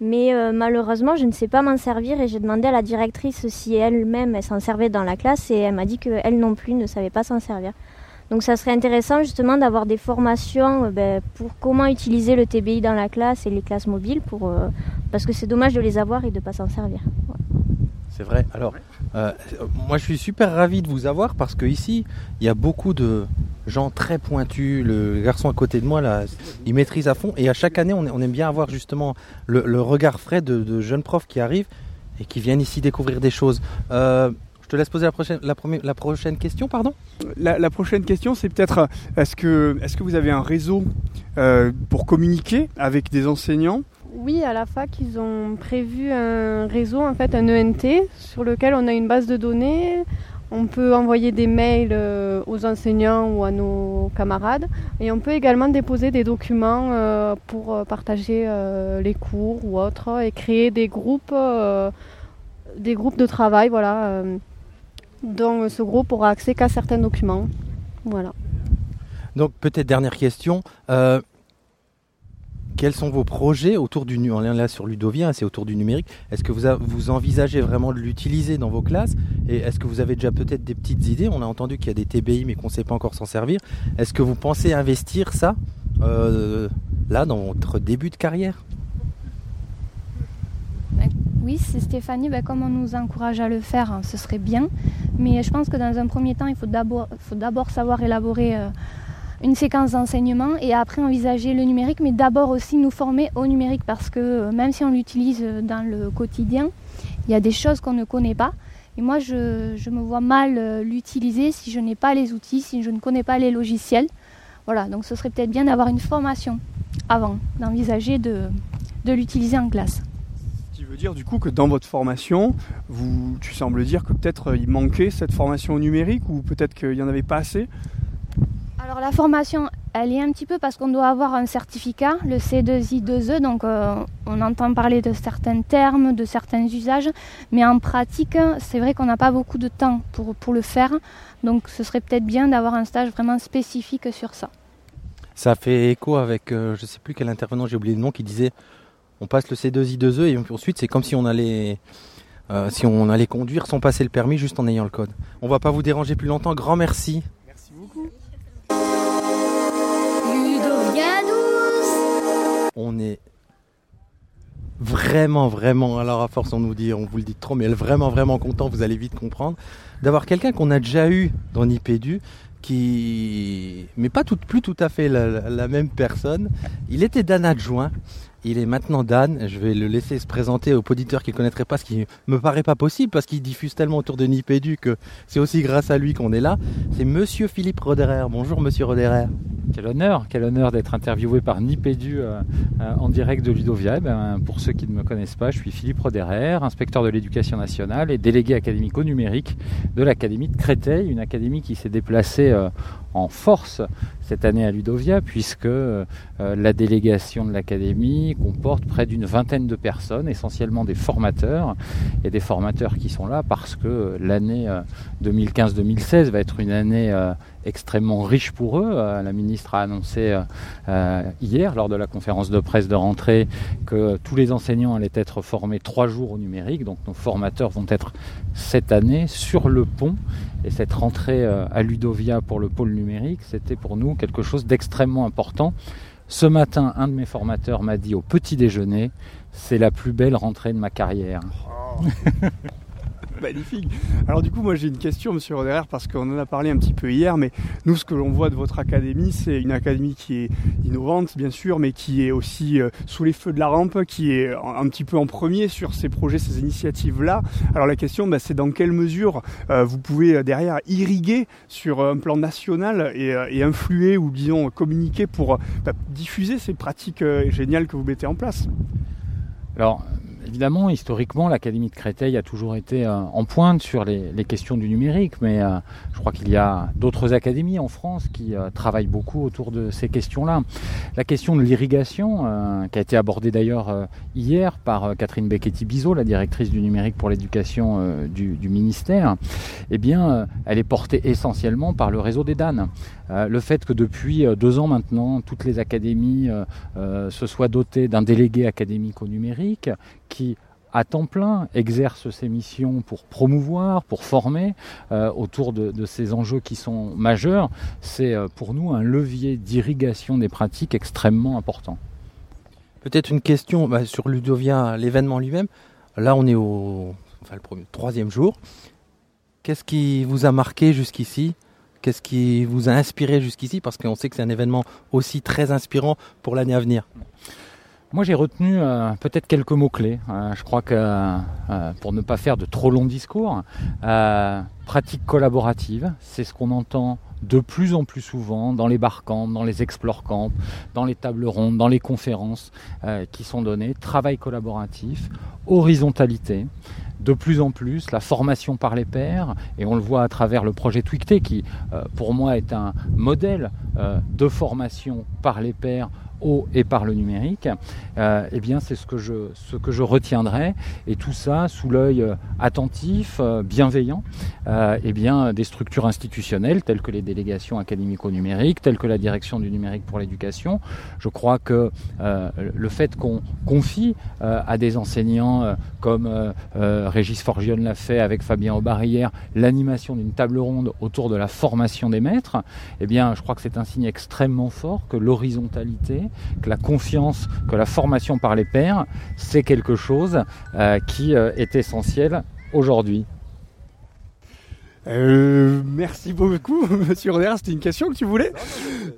Mais malheureusement, je ne sais pas m'en servir et j'ai demandé à la directrice si elle-même elle s'en servait dans la classe et elle m'a dit qu'elle non plus ne savait pas s'en servir. Donc ça serait intéressant justement d'avoir des formations ben, pour comment utiliser le TBI dans la classe et les classes mobiles parce que c'est dommage de les avoir et de ne pas s'en servir. C'est vrai. Alors, euh, moi, je suis super ravi de vous avoir parce que ici, il y a beaucoup de gens très pointus. Le garçon à côté de moi, là, il maîtrise à fond. Et à chaque année, on, aime bien avoir justement le, regard frais de, jeunes profs qui arrivent et qui viennent ici découvrir des choses. Euh, je te laisse poser la prochaine, question, pardon? la, prochaine question, c'est peut-être, euh, est-ce que, est-ce que vous avez un réseau pour communiquer avec des enseignants? Oui, à la fac, ils ont prévu un réseau, en fait, un ENT, sur lequel on a une base de données. On peut envoyer des mails euh, aux enseignants ou à nos camarades. Et on peut également déposer des documents euh, pour euh, partager les cours ou autres et créer des groupes, des groupes de travail, voilà, dont ce groupe aura accès qu'à certains documents. Voilà. Donc, peut-être dernière question. Quels sont vos projets autour du nu- on est là sur Ludovia, c'est autour du numérique. Est-ce que vous, vous envisagez vraiment de l'utiliser dans vos classes? Et est-ce que vous avez déjà peut-être des petites idées? On a entendu qu'il y a des TBI, mais qu'on ne sait pas encore s'en servir. Est-ce que vous pensez investir ça euh, là dans votre début de carrière? Oui, c'est Stéphanie, ben, comme on nous encourage à le faire, hein, ce serait bien. Mais je pense que dans un premier temps, il faut d'abord, faut d'abord savoir élaborer euh, une séquence d'enseignement et après envisager le numérique, mais d'abord aussi nous former au numérique parce que euh, même si on l'utilise euh, dans le quotidien, il y a des choses qu'on ne connaît pas. Et moi, je, je me vois mal euh, l'utiliser si je n'ai pas les outils, si je ne connais pas les logiciels. Voilà, donc ce serait peut-être bien d'avoir une formation avant d'envisager de, de l'utiliser en classe. Dire du coup que dans votre formation, vous, tu sembles dire que peut-être il manquait cette formation numérique ou peut-être qu'il n'y en avait pas assez? Alors la formation, elle est un petit peu parce qu'on doit avoir un certificat, le C2I2E, donc euh, on entend parler de certains termes, de certains usages, mais en pratique, c'est vrai qu'on n'a pas beaucoup de temps pour, le faire, donc ce serait peut-être bien d'avoir un stage vraiment spécifique sur ça. Ça fait écho avec, euh, je ne sais plus quel intervenant, j'ai oublié le nom, qui disait on passe le C2I2E et ensuite c'est comme si on allait, euh, si on allait conduire sans passer le permis juste en ayant le code. On va pas vous déranger plus longtemps. Grand merci. On est vraiment, vraiment, alors à force on nous dit, on vous le dit trop, mais elle est vraiment, vraiment content, vous allez vite comprendre, d'avoir quelqu'un qu'on a déjà eu dans Nipédu, qui, mais pas tout, plus tout à fait la, même personne. Il était Dan adjoint, il est maintenant Dan. Je vais le laisser se présenter aux auditeurs qui ne connaîtraient pas, ce qui me paraît pas possible, parce qu'il diffuse tellement autour de Nipédu que c'est aussi grâce à lui qu'on est là. C'est Monsieur Philippe Roderer. Bonjour Monsieur Roderer. Quel honneur, quel honneur d'être interviewé par Nipédu euh, euh, en direct de Ludovia. Eh ben, pour ceux qui ne me connaissent pas, je suis Philippe Roderer, inspecteur de l'éducation nationale et délégué académique au numérique de l'Académie de Créteil, une académie qui s'est déplacée euh, en force cette année à Ludovia, puisque euh, la délégation de l'Académie comporte près d'une vingtaine de personnes, essentiellement des formateurs, et des formateurs qui sont là parce que l'année 2015-2016 va être une année extrêmement riche pour eux. Euh, la ministre a annoncé euh, euh, hier, lors de la conférence de presse de rentrée, que tous les enseignants allaient être formés trois jours au numérique. Donc nos formateurs vont être cette année sur le pont. Et cette rentrée à Ludovia pour le pôle numérique, c'était pour nous quelque chose d'extrêmement important. Ce matin, un de mes formateurs m'a dit au petit déjeuner, c'est la plus belle rentrée de ma carrière. Oh. Magnifique. Alors du coup, moi j'ai une question, Monsieur Roderer, parce qu'on en a parlé un petit peu hier, mais nous, ce que l'on voit de votre académie, c'est une académie qui est innovante, bien sûr, mais qui est aussi euh, sous les feux de la rampe, qui est un, petit peu en premier sur ces projets, ces initiatives-là. Alors la question, bah, c'est dans quelle mesure euh, vous pouvez euh, derrière irriguer sur un plan national et, influer ou disons communiquer pour bah, diffuser ces pratiques géniales que vous mettez en place? Évidemment, historiquement, l'Académie de Créteil a toujours été euh, en pointe sur les, questions du numérique, mais euh, je crois qu'il y a d'autres académies en France qui euh, travaillent beaucoup autour de ces questions-là. La question de l'irrigation, qui a été abordée d'ailleurs hier par Catherine Becchetti-Bizot, la directrice du numérique pour l'éducation du, ministère, eh elle est portée essentiellement par le réseau des DAN. Le fait que depuis deux ans maintenant, toutes les académies se soient dotées d'un délégué académique au numérique, qui à temps plein exerce ses missions pour promouvoir, pour former euh, autour de, ces enjeux qui sont majeurs, c'est euh, pour nous un levier d'irrigation des pratiques extrêmement important. Peut-être une question bah, sur Ludovia, l'événement lui-même. Là, on est au troisième jour. Qu'est-ce qui vous a marqué jusqu'ici? Qu'est-ce qui vous a inspiré jusqu'ici? Parce qu'on sait que c'est un événement aussi très inspirant pour l'année à venir. Moi j'ai retenu euh, peut-être quelques mots-clés. Euh, je crois que euh, pour ne pas faire de trop longs discours, pratique collaborative, c'est ce qu'on entend de plus en plus souvent dans les barcamps, dans les explore camps, dans les tables rondes, dans les conférences qui sont données. Travail collaboratif, horizontalité, de plus en plus la formation par les pairs, et on le voit à travers le projet Twicté qui pour moi est un modèle de formation par les pairs et par le numérique, euh, eh bien c'est ce que je ce que je retiendrai et tout ça sous l'œil euh, attentif, euh, bienveillant, eh bien des structures institutionnelles telles que les délégations académico-numériques, telles que la direction du numérique pour l'éducation. Je crois que le fait qu'on confie à des enseignants comme Régis Forgione l'a fait avec Fabien Aubarrière l'animation d'une table ronde autour de la formation des maîtres, eh bien je crois que c'est un signe extrêmement fort que l'horizontalité que la confiance, que la formation par les pairs, c'est quelque chose euh, qui euh, est essentiel aujourd'hui. Euh, merci beaucoup, Monsieur Roder. C'était une question que tu voulais.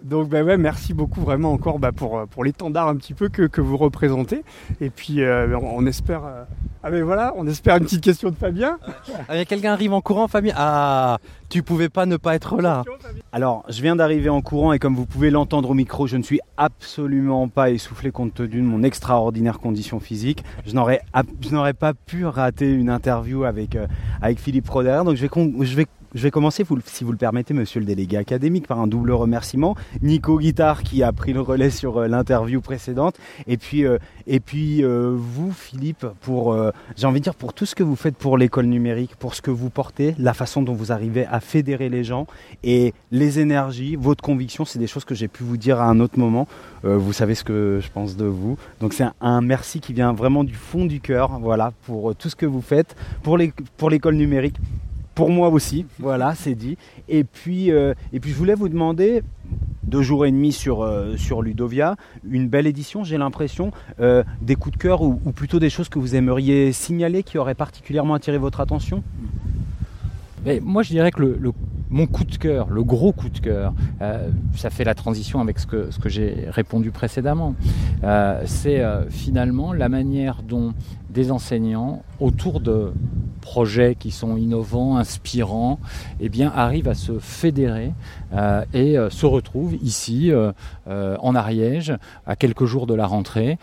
Donc, bah ouais, merci beaucoup vraiment encore bah, pour, pour l'étendard un petit peu que, que vous représentez. Et puis, euh, on, espère. Euh, ah, mais voilà, on espère une petite question de Fabien. Ah, quelqu'un arrive en courant, Fabien? Ah, tu pouvais pas ne pas être là. Alors, je viens d'arriver en courant et comme vous pouvez l'entendre au micro, je ne suis absolument pas essoufflé compte tenu de mon extraordinaire condition physique. Je n'aurais, je n'aurais pas pu rater une interview avec, avec Philippe Roder. Donc, je vais, je vais je vais commencer, si vous le permettez, monsieur le délégué académique, par un double remerciement. Nico Guitard qui a pris le relais sur euh, l'interview précédente. Et puis, euh, et puis euh, vous, Philippe, pour, j'ai envie de dire, pour tout ce que vous faites pour l'école numérique, pour ce que vous portez, la façon dont vous arrivez à fédérer les gens et les énergies, votre conviction, c'est des choses que j'ai pu vous dire à un autre moment. vous savez ce que je pense de vous. Donc c'est un, merci qui vient vraiment du fond du cœur, voilà, pour tout ce que vous faites, pour l'école numérique pour moi aussi, voilà, c'est dit. Et puis, euh, et puis je voulais vous demander, deux jours et demi sur, euh, sur Ludovia, une belle édition, j'ai l'impression, euh, des coups de cœur ou, plutôt des choses que vous aimeriez signaler qui auraient particulièrement attiré votre attention? Moi, je dirais que le, mon coup de cœur, le gros coup de cœur, ça fait la transition avec ce que, ce que j'ai répondu précédemment. c'est finalement la manière dont des enseignants, autour de projets qui sont innovants, inspirants, eh bien, arrivent à se fédérer euh, et euh, se retrouvent ici, euh, en Ariège, à quelques jours de la rentrée,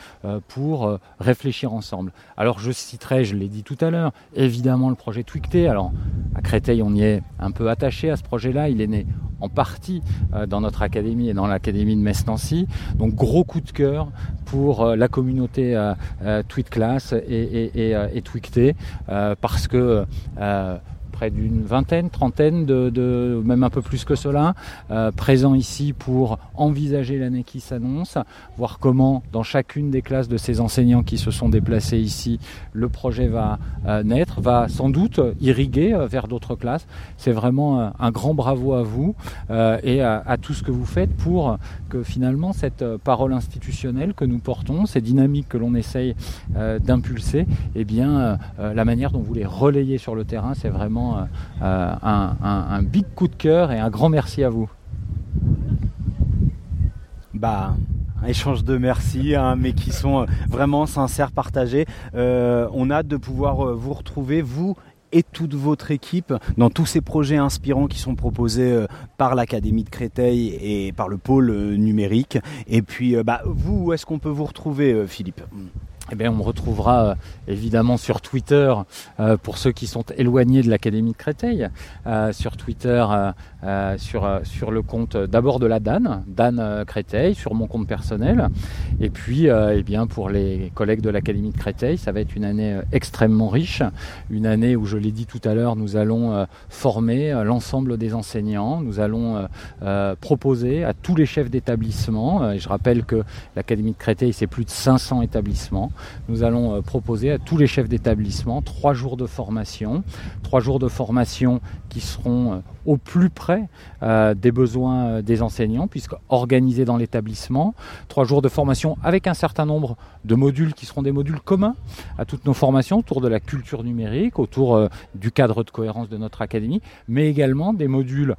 pour réfléchir ensemble. Alors, je citerai, je l'ai dit tout à l'heure, évidemment le projet Twicté. Alors, à Créteil, on y est un peu attaché à ce projet-là. Il est né en partie dans notre académie et dans l'académie de Metz-Nancy. Donc, gros coup de cœur pour la communauté euh, euh, Tweetclass et, et, et, euh, et Twicté, euh, parce que euh, près d'une vingtaine, trentaine, de, même un peu plus que cela, euh, présents ici pour envisager l'année qui s'annonce, voir comment dans chacune des classes de ces enseignants qui se sont déplacés ici, le projet va euh, naître, va sans doute irriguer euh, vers d'autres classes. C'est vraiment un grand bravo à vous et à, tout ce que vous faites pour que finalement cette parole institutionnelle que nous portons, ces dynamiques que l'on essaye d'impulser, eh bien la manière dont vous les relayez sur le terrain, c'est vraiment euh, un, un, big coup de cœur et un grand merci à vous. Bah, un échange de merci, hein, mais qui sont vraiment sincères, partagés. Euh, on a hâte de pouvoir euh, vous retrouver, vous et toute votre équipe dans tous ces projets inspirants qui sont proposés euh, par l'Académie de Créteil et par le pôle euh, numérique. Et puis, euh, bah, vous, où est-ce qu'on peut vous retrouver, euh, Philippe? Eh bien, on me retrouvera euh, évidemment sur Twitter euh, pour ceux qui sont éloignés de l'Académie de Créteil, euh, sur Twitter, euh, sur, sur le compte d'abord de la DAN, Dan Créteil, sur mon compte personnel. Et puis, eh bien, pour les collègues de l'Académie de Créteil, ça va être une année extrêmement riche, une année où, je l'ai dit tout à l'heure, nous allons former l'ensemble des enseignants, nous allons proposer à tous les chefs d'établissement, et je rappelle que l'Académie de Créteil, c'est plus de 500 établissements, nous allons euh, proposer à tous les chefs d'établissement trois jours de formation, trois jours de formation qui seront euh, au plus près euh, des besoins des enseignants, puisque organisés dans l'établissement, trois jours de formation avec un certain nombre de modules qui seront des modules communs à toutes nos formations autour de la culture numérique, autour du cadre de cohérence de notre académie, mais également des modules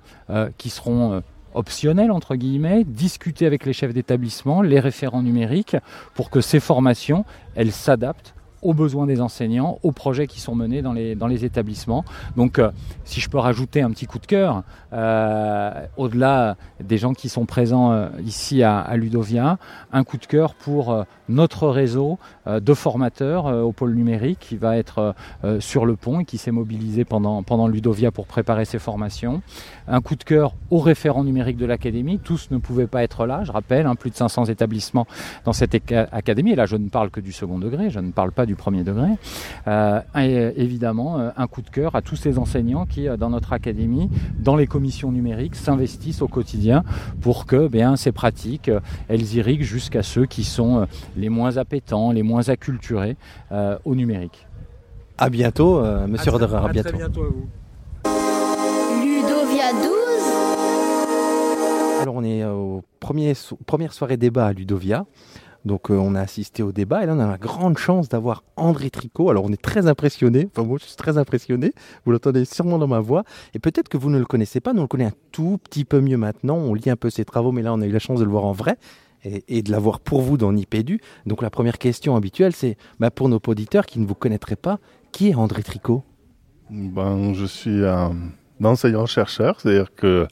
qui seront optionnels entre guillemets, discuter avec les chefs d'établissement, les référents numériques, pour que ces formations, elles s'adaptent aux besoins des enseignants, aux projets qui sont menés dans les, établissements. Donc, euh, si je peux rajouter un petit coup de cœur, euh, au-delà des gens qui sont présents euh, ici à, Ludovia, un coup de cœur pour notre réseau euh, de formateurs euh, au pôle numérique qui va être euh, sur le pont et qui s'est mobilisé pendant, pendant Ludovia pour préparer ces formations. Un coup de cœur aux référents numériques de l'académie. Tous ne pouvaient pas être là, je rappelle, hein, plus de 500 établissements dans cette académie. Et là, je ne parle que du second degré, je ne parle pas du premier degré. Et évidemment, un coup de cœur à tous ces enseignants qui, dans notre académie, dans les commissions numériques, s'investissent au quotidien pour que bien, ces pratiques, elles irriguent jusqu'à ceux qui sont les moins appétents, les moins acculturés euh, au numérique. À bientôt, euh, monsieur Roderer, à, à bientôt. Très bientôt à vous. Ludovia 12 Alors on est aux premières, so premières soirées débat à Ludovia. Donc euh, on a assisté au débat et là on a la grande chance d'avoir André Tricot. Alors on est très impressionné, enfin moi je suis très impressionné, vous l'entendez sûrement dans ma voix. Et peut-être que vous ne le connaissez pas, nous on le connaît un tout petit peu mieux maintenant, on lit un peu ses travaux, mais là on a eu la chance de le voir en vrai et, de l'avoir pour vous dans Nipédu. Donc la première question habituelle c'est, bah, pour nos auditeurs qui ne vous connaîtraient pas, qui est André Tricot? Ben, Je suis un enseignant-chercheur, c'est-à-dire que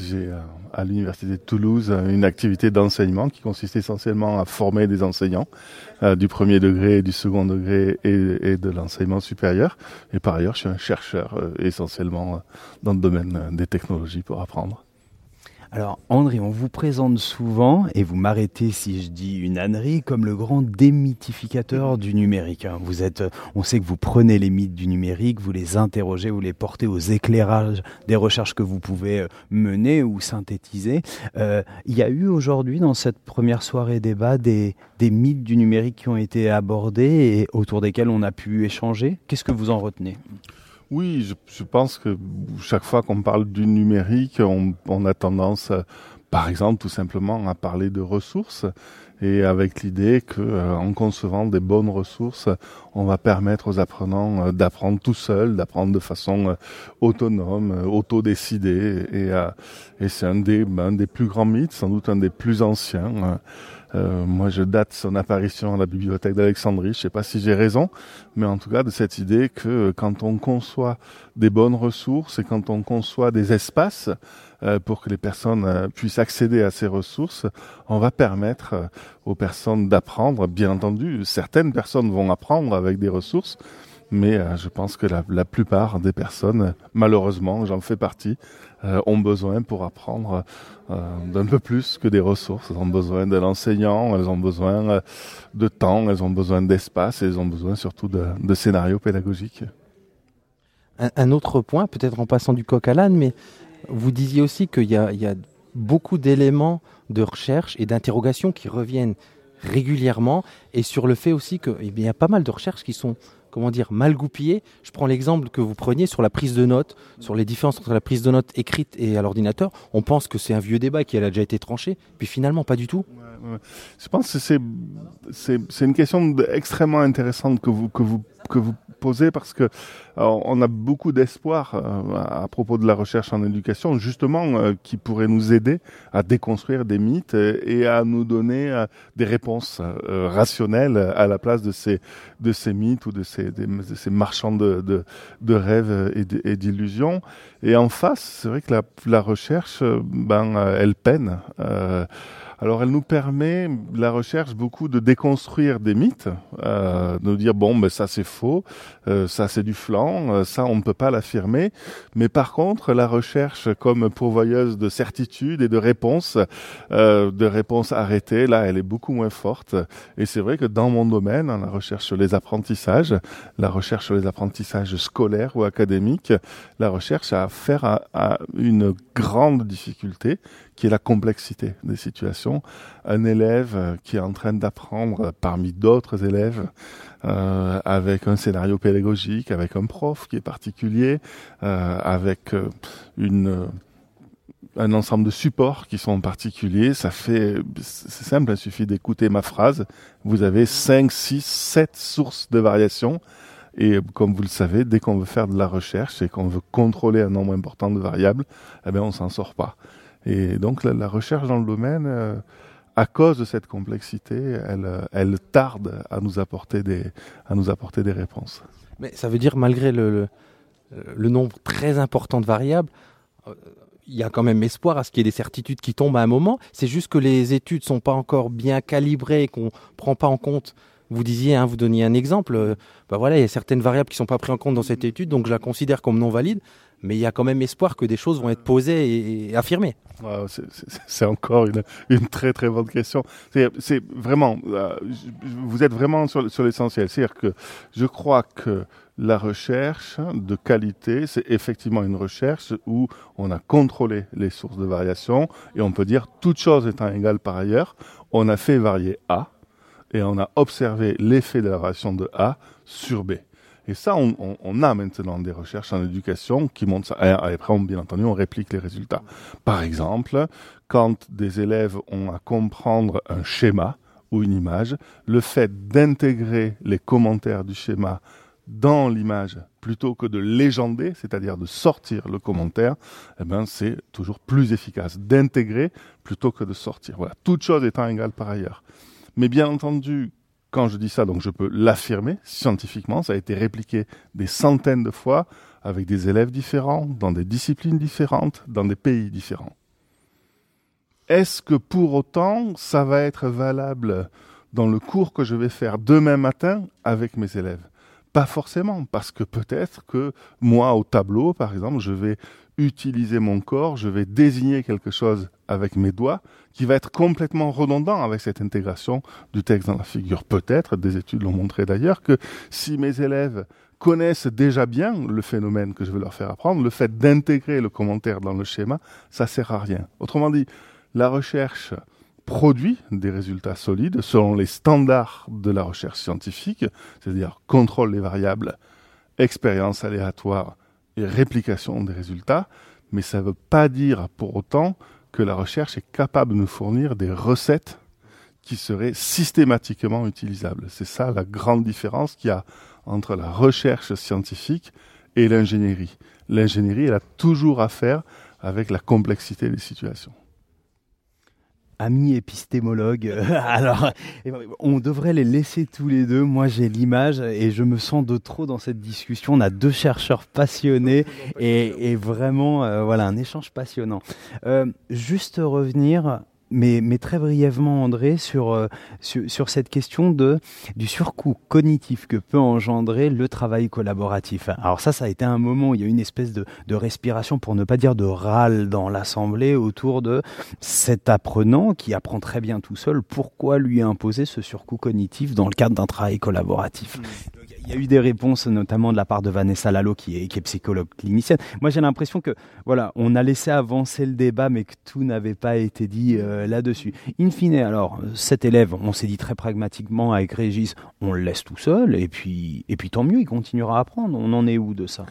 j'ai à l'Université de Toulouse une activité d'enseignement qui consiste essentiellement à former des enseignants euh, du premier degré, du second degré et, de l'enseignement supérieur. Et par ailleurs, je suis un chercheur euh, essentiellement euh, dans le domaine des technologies pour apprendre. Alors André, on vous présente souvent, et vous m'arrêtez si je dis une ânerie, comme le grand démythificateur du numérique. hein. Vous êtes, on sait que vous prenez les mythes du numérique, vous les interrogez, vous les portez aux éclairages des recherches que vous pouvez euh, mener ou synthétiser. Euh, il y a eu aujourd'hui dans cette première soirée débat des mythes du numérique qui ont été abordés et autour desquels on a pu échanger. Qu'est-ce que vous en retenez? Oui, je, je, pense que chaque fois qu'on parle du numérique, on, on a tendance par exemple, tout simplement à parler de ressources et avec l'idée que euh, en concevant des bonnes ressources, on va permettre aux apprenants euh, d'apprendre tout seuls, d'apprendre de façon euh, autonome, autodécidée. Et, et c'est un des, un des plus grands mythes, sans doute un des plus anciens. Euh, moi, je date son apparition à la bibliothèque d'Alexandrie. Je ne sais pas si j'ai raison, mais en tout cas de cette idée que quand on conçoit des bonnes ressources et quand on conçoit des espaces euh, pour que les personnes euh, puissent accéder à ces ressources, on va permettre euh, aux personnes d'apprendre. Bien entendu, certaines personnes vont apprendre avec des ressources, mais je pense que la, plupart des personnes, malheureusement, j'en fais partie, euh, ont besoin pour apprendre euh, d'un peu plus que des ressources. Elles ont besoin de l'enseignant, elles ont besoin euh, de temps, elles ont besoin d'espace et elles ont besoin surtout de, scénarios pédagogiques. Un, un autre point, peut-être en passant du coq à l'âne, mais vous disiez aussi qu'il y, y a, beaucoup d'éléments de recherche et d'interrogation qui reviennent régulièrement et sur le fait aussi qu'il eh y a pas mal de recherches qui sont comment dire, mal goupillé. Je prends l'exemple que vous preniez sur la prise de notes, sur les différences entre la prise de notes écrite et à l'ordinateur. On pense que c'est un vieux débat qui a déjà été tranché, puis finalement pas du tout. Je pense que c'est c'est une question extrêmement intéressante que vous que vous que vous posez parce que on a beaucoup d'espoir euh, à propos de la recherche en éducation, justement, euh, qui pourrait nous aider à déconstruire des mythes et, à nous donner euh, des réponses rationnelles à la place de ces de ces mythes ou de ces de ces marchands de de, de rêves et d'illusions. Et en face, c'est vrai que la, la recherche, ben, elle peine. Alors elle nous permet, la recherche, beaucoup de déconstruire des mythes, euh, de dire bon, ben ça c'est faux, euh, ça c'est du flanc, euh, ça on ne peut pas l'affirmer. Mais par contre, la recherche comme pourvoyeuse de certitudes et de réponses, euh, de réponses arrêtées, là, elle est beaucoup moins forte. Et c'est vrai que dans mon domaine, la recherche sur les apprentissages, la recherche sur les apprentissages scolaires ou académiques, la recherche a affaire à une grande difficulté qui est la complexité des situations. Un élève qui est en train d'apprendre parmi d'autres élèves euh, avec un scénario pédagogique, avec un prof qui est particulier, euh, avec un ensemble de supports qui sont particuliers. Ça fait, c'est simple, il suffit d'écouter ma phrase. Vous avez 5, 6, 7 sources de variations. Et comme vous le savez, dès qu'on veut faire de la recherche et qu'on veut contrôler un nombre important de variables, eh bien, on s'en sort pas. Et donc la, recherche dans le domaine, euh, à cause de cette complexité, elle, elle tarde à nous apporter des, à nous apporter des réponses. Mais ça veut dire malgré le, le nombre très important de variables, euh, il y a quand même espoir à ce qu'il y ait des certitudes qui tombent à un moment. C'est juste que les études sont pas encore bien calibrées, qu'on prend pas en compte. Vous disiez, hein, vous donniez un exemple. Euh, bah voilà, il y a certaines variables qui sont pas prises en compte dans cette étude, donc je la considère comme non valide. Mais il y a quand même espoir que des choses vont être posées et, affirmées. C'est encore une, une, très très bonne question. C'est vraiment, euh, vous êtes vraiment sur, sur l'essentiel. C'est-à-dire que je crois que la recherche de qualité, c'est effectivement une recherche où on a contrôlé les sources de variation et on peut dire, toute chose étant égale par ailleurs, on a fait varier A et on a observé l'effet de la variation de A sur B. Et ça, on, a maintenant des recherches en éducation qui montrent ça. Et après, bien entendu, on réplique les résultats. Par exemple, quand des élèves ont à comprendre un schéma ou une image, le fait d'intégrer les commentaires du schéma dans l'image plutôt que de légender, c'est-à-dire de sortir le commentaire, eh ben c'est toujours plus efficace d'intégrer plutôt que de sortir. Voilà, toute chose étant égale par ailleurs. Mais bien entendu, quand je dis ça, donc je peux l'affirmer scientifiquement, ça a été répliqué des centaines de fois avec des élèves différents, dans des disciplines différentes, dans des pays différents. Est-ce que pour autant ça va être valable dans le cours que je vais faire demain matin avec mes élèves? Pas forcément, parce que peut-être que moi au tableau, par exemple, je vais utiliser mon corps, je vais désigner quelque chose avec mes doigts, qui va être complètement redondant avec cette intégration du texte dans la figure. Peut-être, des études l'ont montré d'ailleurs, que si mes élèves connaissent déjà bien le phénomène que je vais leur faire apprendre, le fait d'intégrer le commentaire dans le schéma, ça sert à rien. Autrement dit, la recherche produit des résultats solides selon les standards de la recherche scientifique, c'est-à-dire contrôle des variables, expérience aléatoire et réplication des résultats, mais ça ne veut pas dire pour autant que la recherche est capable de nous fournir des recettes qui seraient systématiquement utilisables. C'est ça la grande différence qu'il y a entre la recherche scientifique et l'ingénierie. L'ingénierie, elle a toujours à faire avec la complexité des situations amis épistémologues. Alors, eh ben, on devrait les laisser tous les deux. Moi, j'ai l'image et je me sens de trop dans cette discussion. On a deux chercheurs passionnés et, vraiment, euh, voilà, un échange passionnant. Euh, juste revenir mais, très brièvement, André, sur, euh, sur, cette question de, du surcoût cognitif que peut engendrer le travail collaboratif. Alors ça, ça a été un moment où il y a eu une espèce de, de respiration, pour ne pas dire de râle dans l'Assemblée, autour de cet apprenant qui apprend très bien tout seul, pourquoi lui imposer ce surcoût cognitif dans le cadre d'un travail collaboratif mmh. Il y a eu des réponses, notamment de la part de Vanessa Lalo, qui est, psychologue clinicienne. Moi, j'ai l'impression que, voilà, on a laissé avancer le débat, mais que tout n'avait pas été dit euh, là-dessus. In fine, alors, cet élève, on s'est dit très pragmatiquement avec Régis, on le laisse tout seul, et puis, et puis tant mieux, il continuera à apprendre. On en est où de ça?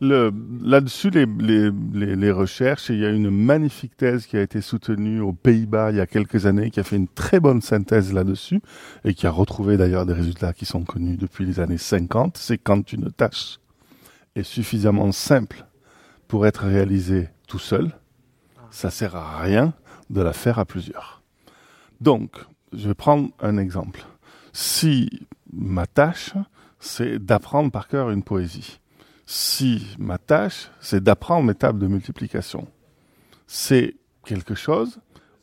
Là-dessus, les, les, recherches, il y a une magnifique thèse qui a été soutenue aux Pays-Bas il y a quelques années, qui a fait une très bonne synthèse là-dessus, et qui a retrouvé d'ailleurs des résultats qui sont connus depuis les années 50, c'est quand une tâche est suffisamment simple pour être réalisée tout seul, ça sert à rien de la faire à plusieurs. Donc, je vais prendre un exemple. Si ma tâche, c'est d'apprendre par cœur une poésie, si ma tâche, c'est d'apprendre mes tables de multiplication, c'est quelque chose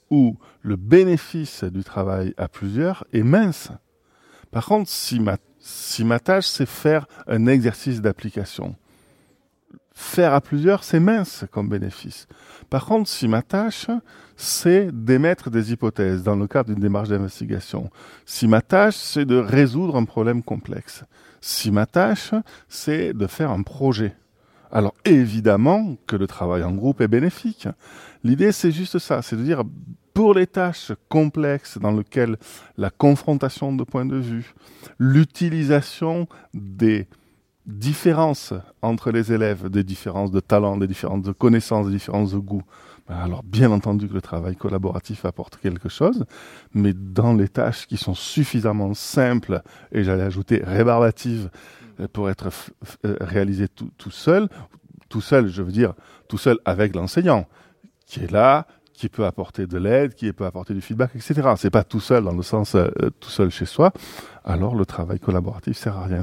où le bénéfice du travail à plusieurs est mince. Par contre, si ma si ma tâche, c'est faire un exercice d'application, faire à plusieurs, c'est mince comme bénéfice. Par contre, si ma tâche, c'est d'émettre des hypothèses dans le cadre d'une démarche d'investigation, si ma tâche, c'est de résoudre un problème complexe, si ma tâche, c'est de faire un projet, alors évidemment que le travail en groupe est bénéfique. L'idée, c'est juste ça, c'est de dire, pour les tâches complexes dans lesquelles la confrontation de points de vue, l'utilisation des différences entre les élèves, des différences de talent, des différences de connaissances, des différences de goût, ben alors bien entendu que le travail collaboratif apporte quelque chose, mais dans les tâches qui sont suffisamment simples, et j'allais ajouter rébarbatives, euh, pour être euh, réalisées tout, tout seul, tout seul, je veux dire, tout seul avec l'enseignant, qui est là, qui peut apporter de l'aide, qui peut apporter du feedback, etc. C'est pas tout seul dans le sens euh, tout seul chez soi. Alors le travail collaboratif sert à rien.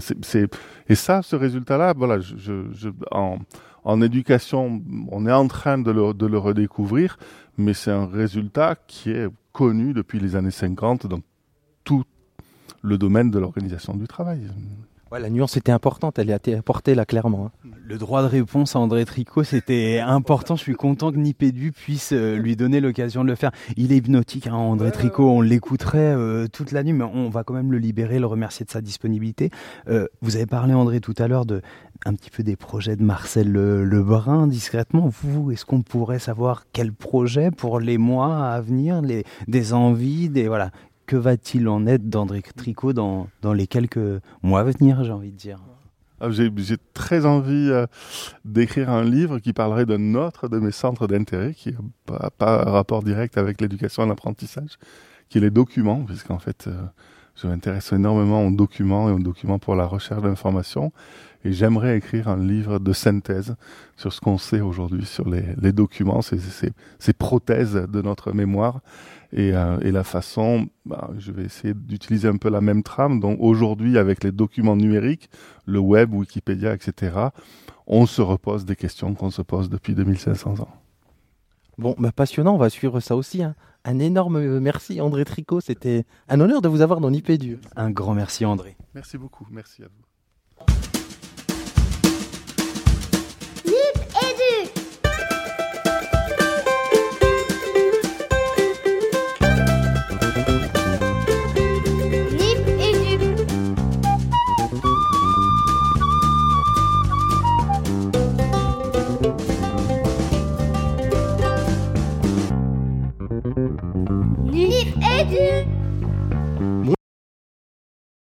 Et ça, ce résultat-là, voilà, en, éducation, on est en train de le, de le redécouvrir, mais c'est un résultat qui est connu depuis les années 50 dans tout le domaine de l'organisation du travail. Ouais, la nuance était importante, elle a été apportée là clairement. Hein. Le droit de réponse à André Tricot, c'était important. Je suis content que Nipédu puisse euh, lui donner l'occasion de le faire. Il est hypnotique, hein, André Tricot. On l'écouterait euh, toute la nuit, mais on va quand même le libérer, le remercier de sa disponibilité. Euh, vous avez parlé, André, tout à l'heure de un petit peu des projets de Marcel Lebrun, discrètement. Vous, est-ce qu'on pourrait savoir quel projet pour les mois à venir, les, des envies, des voilà, que va-t-il en être d'André Tricot dans, dans les quelques mois à venir, j'ai envie de dire ah, j'ai, très envie euh, d'écrire un livre qui parlerait d'un autre de mes centres d'intérêt, qui n'a pas, un rapport direct avec l'éducation et l'apprentissage, qui est les documents, puisqu'en fait, euh, je m'intéresse énormément aux documents et aux documents pour la recherche d'informations. Et j'aimerais écrire un livre de synthèse sur ce qu'on sait aujourd'hui sur les, les documents, ces, ces, ces, prothèses de notre mémoire euh, et, la façon, bah, je vais essayer d'utiliser un peu la même trame. Donc aujourd'hui, avec les documents numériques, le web, Wikipédia, etc., on se repose des questions qu'on se pose depuis 2500 ans. Bon, bah passionnant, on va suivre ça aussi. Hein. Un énorme euh, merci André Tricot, c'était un honneur de vous avoir dans l'IPDU. Un grand merci André. Merci beaucoup, merci à vous.